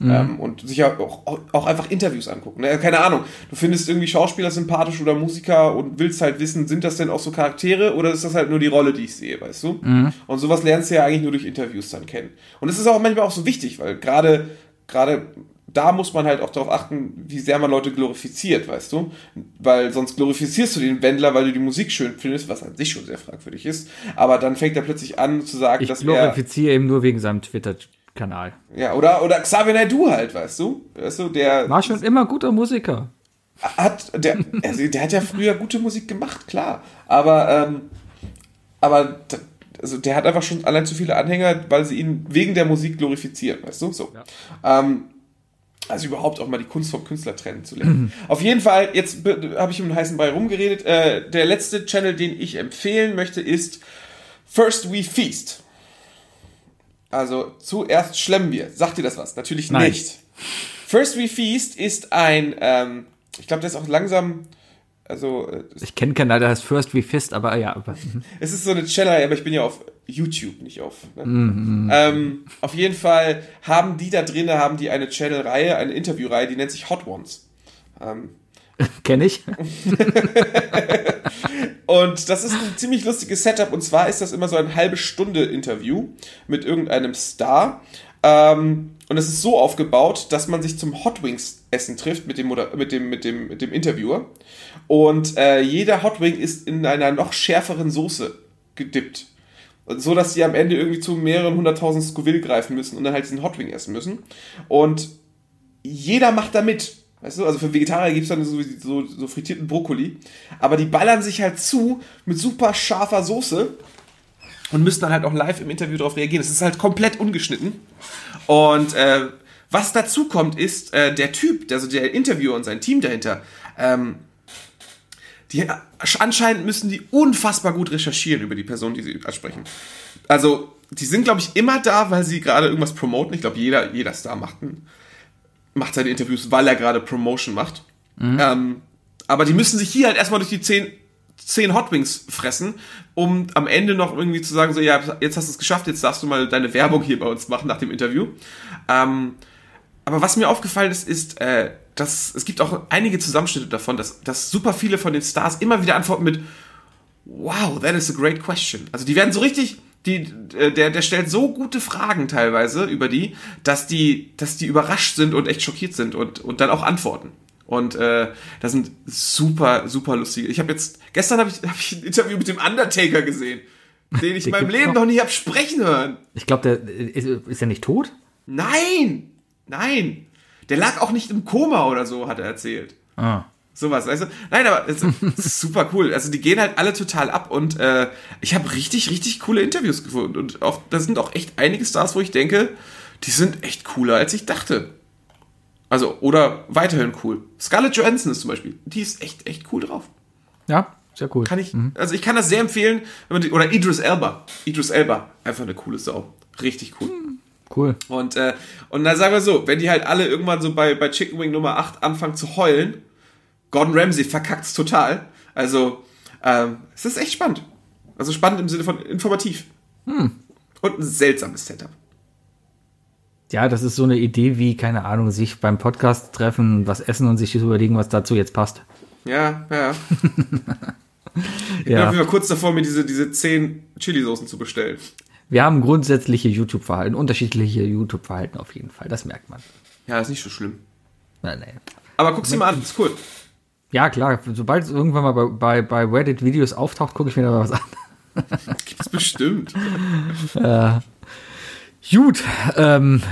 sind. ähm, und sich ja auch, auch einfach Interviews angucken. Ne? Keine Ahnung, du findest irgendwie Schauspieler sympathisch oder Musiker und willst halt wissen, sind das denn auch so Charaktere oder ist das halt nur die Rolle, die ich sehe, weißt du? Und sowas lernst du ja eigentlich nur durch Interviews dann kennen. Und es ist auch manchmal auch so wichtig, weil gerade gerade da muss man halt auch darauf achten, wie sehr man Leute glorifiziert, weißt du? Weil sonst glorifizierst du den Wendler, weil du die Musik schön findest, was an sich schon sehr fragwürdig ist. Aber dann fängt er plötzlich an zu sagen, Ich dass er. glorifiziere ihn nur wegen seinem Twitter-Kanal. Ja, oder, oder Xavier Naidoo halt, weißt du? Weißt du, der War schon immer guter Musiker. hat, der, also der hat ja früher gute Musik gemacht, klar. Aber, ähm, aber also der hat einfach schon allein zu viele Anhänger, weil sie ihn wegen der Musik glorifizieren, weißt du? So. Ähm, also überhaupt auch mal die Kunst vom Künstler trennen zu lernen. Auf jeden Fall, jetzt be- habe ich um den heißen Brei rumgeredet. Äh, der letzte Channel, den ich empfehlen möchte, ist First We Feast. Also zuerst schlemmen wir. Sagt dir das was? Natürlich Nein. nicht. First We Feast ist ein, ähm, ich glaube, der ist auch langsam, also äh, Ich kenne keinen, der heißt First We Fist, aber ja. Aber, es ist so eine Channel, aber ich bin ja auf YouTube, nicht auf. Ne? Ähm, auf jeden Fall haben die da drinnen, haben die eine Channel-Reihe, eine Interview-Reihe, die nennt sich Hot Ones. Ähm, Kenne ich. Und das ist ein ziemlich lustiges Setup. Und zwar ist das immer so ein halbe Stunde Interview mit irgendeinem Star. Ähm, und es ist so aufgebaut, dass man sich zum Hot Wings Essen trifft mit dem, mit dem, mit dem, mit dem Interviewer. Und äh, jeder Hot Wing ist in einer noch schärferen Soße gedippt. So dass sie am Ende irgendwie zu mehreren hunderttausend Scoville greifen müssen und dann halt diesen Hot Wing essen müssen. Und jeder macht da mit. Weißt du, also für Vegetarier gibt es dann so, so, so frittierten Brokkoli. Aber die ballern sich halt zu mit super scharfer Soße und müssen dann halt auch live im Interview darauf reagieren. Es ist halt komplett ungeschnitten. Und äh, was dazu kommt, ist äh, der Typ, also der Interviewer und sein Team dahinter, ähm, die anscheinend müssen die unfassbar gut recherchieren über die Person, die sie ansprechen. Also, die sind, glaube ich, immer da, weil sie gerade irgendwas promoten. Ich glaube, jeder, jeder Star macht, ein, macht seine Interviews, weil er gerade Promotion macht. Ähm, aber die müssen sich hier halt erstmal durch die zehn, zehn Hot Wings fressen, um am Ende noch irgendwie zu sagen, so, ja, jetzt hast du es geschafft, jetzt darfst du mal deine Werbung hier bei uns machen nach dem Interview. Ähm, aber was mir aufgefallen ist, ist, äh, dass es gibt auch einige Zusammenschnitte davon, dass, dass super viele von den Stars immer wieder antworten mit Wow, that is a great question. Also die werden so richtig, die, äh, der, der stellt so gute Fragen teilweise über die, dass die, dass die überrascht sind und echt schockiert sind und, und dann auch antworten. Und äh, das sind super, super lustige. Ich habe jetzt, gestern habe ich, hab ich ein Interview mit dem Undertaker gesehen, den ich in meinem Leben noch? noch nie hab sprechen hören. Ich glaube, der ist, ist er nicht tot? Nein! Nein! Der lag auch nicht im Koma oder so, hat er erzählt. Ah. Sowas, weißt du? Nein, aber es es ist super cool. Also die gehen halt alle total ab und äh, ich habe richtig, richtig coole Interviews gefunden. Und auch, da sind auch echt einige Stars, wo ich denke, die sind echt cooler, als ich dachte. Also, oder weiterhin cool. Scarlett Johansson ist zum Beispiel, die ist echt, echt cool drauf. Ja, sehr cool. Kann ich, also ich kann das sehr empfehlen, wenn man die, oder Idris Elba. Idris Elba, einfach eine coole Sau. Richtig cool. Cool. Und, äh, und dann sagen wir so, wenn die halt alle irgendwann so bei, bei Chicken Wing Nummer 8 anfangen zu heulen, Gordon Ramsay verkackt's total. Also, ähm, es ist echt spannend. Also spannend im Sinne von informativ. Und ein seltsames Setup. Ja, das ist so eine Idee wie, keine Ahnung, sich beim Podcast treffen, was essen und sich überlegen, was dazu jetzt passt. Ja, ja. Ich bin Ja. auf kurz davor, mir diese, diese 10 Chili-Soßen zu bestellen. Wir haben grundsätzliche YouTube-Verhalten, unterschiedliche YouTube-Verhalten auf jeden Fall. Das merkt man. Ja, ist nicht so schlimm. Nein, nein. Aber guck sie mal an, ist cool. Ja, klar, sobald es irgendwann mal bei, bei, bei Reddit-Videos auftaucht, gucke ich mir da mal was an. Gibt's bestimmt. Gut, ähm,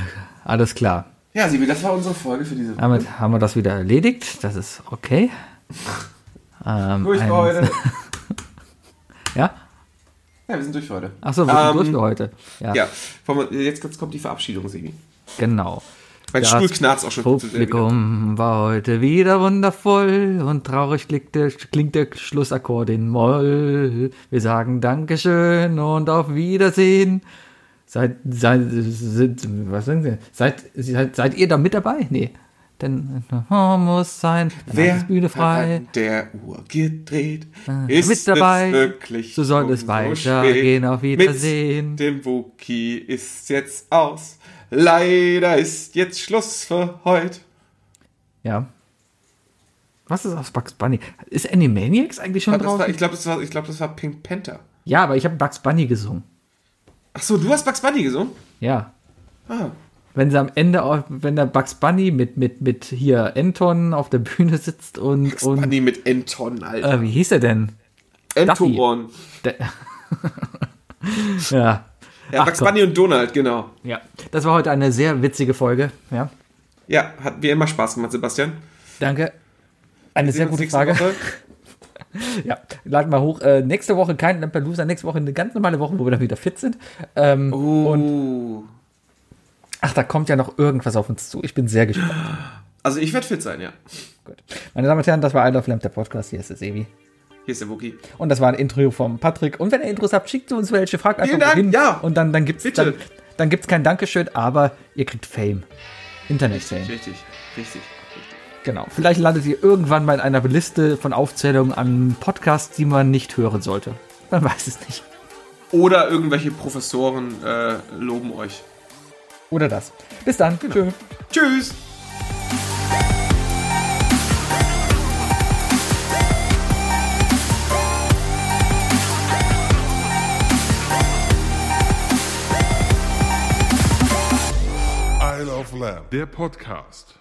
alles klar. Ja, Sibi, das war unsere Folge für diese Woche. Damit haben wir das wieder erledigt. Das ist okay. Ähm, Durch für heute. Ja? Ja, wir sind durch für heute. Achso, wir sind Ähm, durch für heute. Ja, Ja, jetzt kommt die Verabschiedung, Sibi. genau. Mein Das Stuhl knarzt auch schon wieder. Publikum war heute wieder wundervoll und traurig klingt der, klingt der Schlussakkord in Moll. Wir sagen Dankeschön und auf Wiedersehen. Seid, seid, sind, was sagen Sie? Seid, seid, seid ihr da mit dabei? Nee. Denn oh, muss sein, Wer ist Bühne frei. hat der Uhr gedreht? Äh, mit dabei. wirklich So soll es weitergehen. Auf Wiedersehen. Mit dem Wookie ist jetzt aus. Leider ist jetzt Schluss für heute. Ja. Was ist aus Bugs Bunny? Ist Animaniacs eigentlich schon draußen? war, ich glaube, das, war- ich glaub, das war Pink Panther. ja, aber ich habe Bugs Bunny gesungen. Ach so, du hast Bugs Bunny gesungen? Ja. Ah. Wenn sie am Ende, auf, wenn der Bugs Bunny mit, mit, mit hier Anton auf der Bühne sitzt und, Bugs und Bunny mit Anton, Alter. äh, wie hieß er denn? Entoron. Ja. Ja, Ach Bugs Gott. Bunny und Donald, genau. Ja. Das war heute eine sehr witzige Folge. Ja. Ja, hat wie immer Spaß gemacht, Sebastian. Danke. Eine Wir sehr gute Frage. Woche. Ja, laden mal hoch. Äh, nächste Woche kein Lampelusa, nächste Woche eine ganz normale Woche, wo wir dann wieder fit sind. Ähm, Und Uh. ach, da kommt ja noch irgendwas auf uns zu. Ich bin sehr gespannt. Also ich werde fit sein, ja. Gut. Meine Damen und Herren, das war I Love Lamp, der Podcast. Hier ist es Evi. Hier ist der Wookie. Und das war ein Intro vom Patrick. Und wenn ihr Intros habt, schickt uns welche, fragt einfach Vielen Dank, wohin. ja. Und dann, dann gibt's Bitte. dann, dann gibt's kein Dankeschön, aber ihr kriegt Fame. Internet-Fame. Richtig, richtig, richtig. Genau. Vielleicht landet ihr irgendwann mal in einer Liste von Aufzählungen an Podcasts, die man nicht hören sollte. Man weiß es nicht. Oder irgendwelche Professoren äh, loben euch. Oder das. Bis dann. Tschö. Tschüss! Lamb. Der Podcast.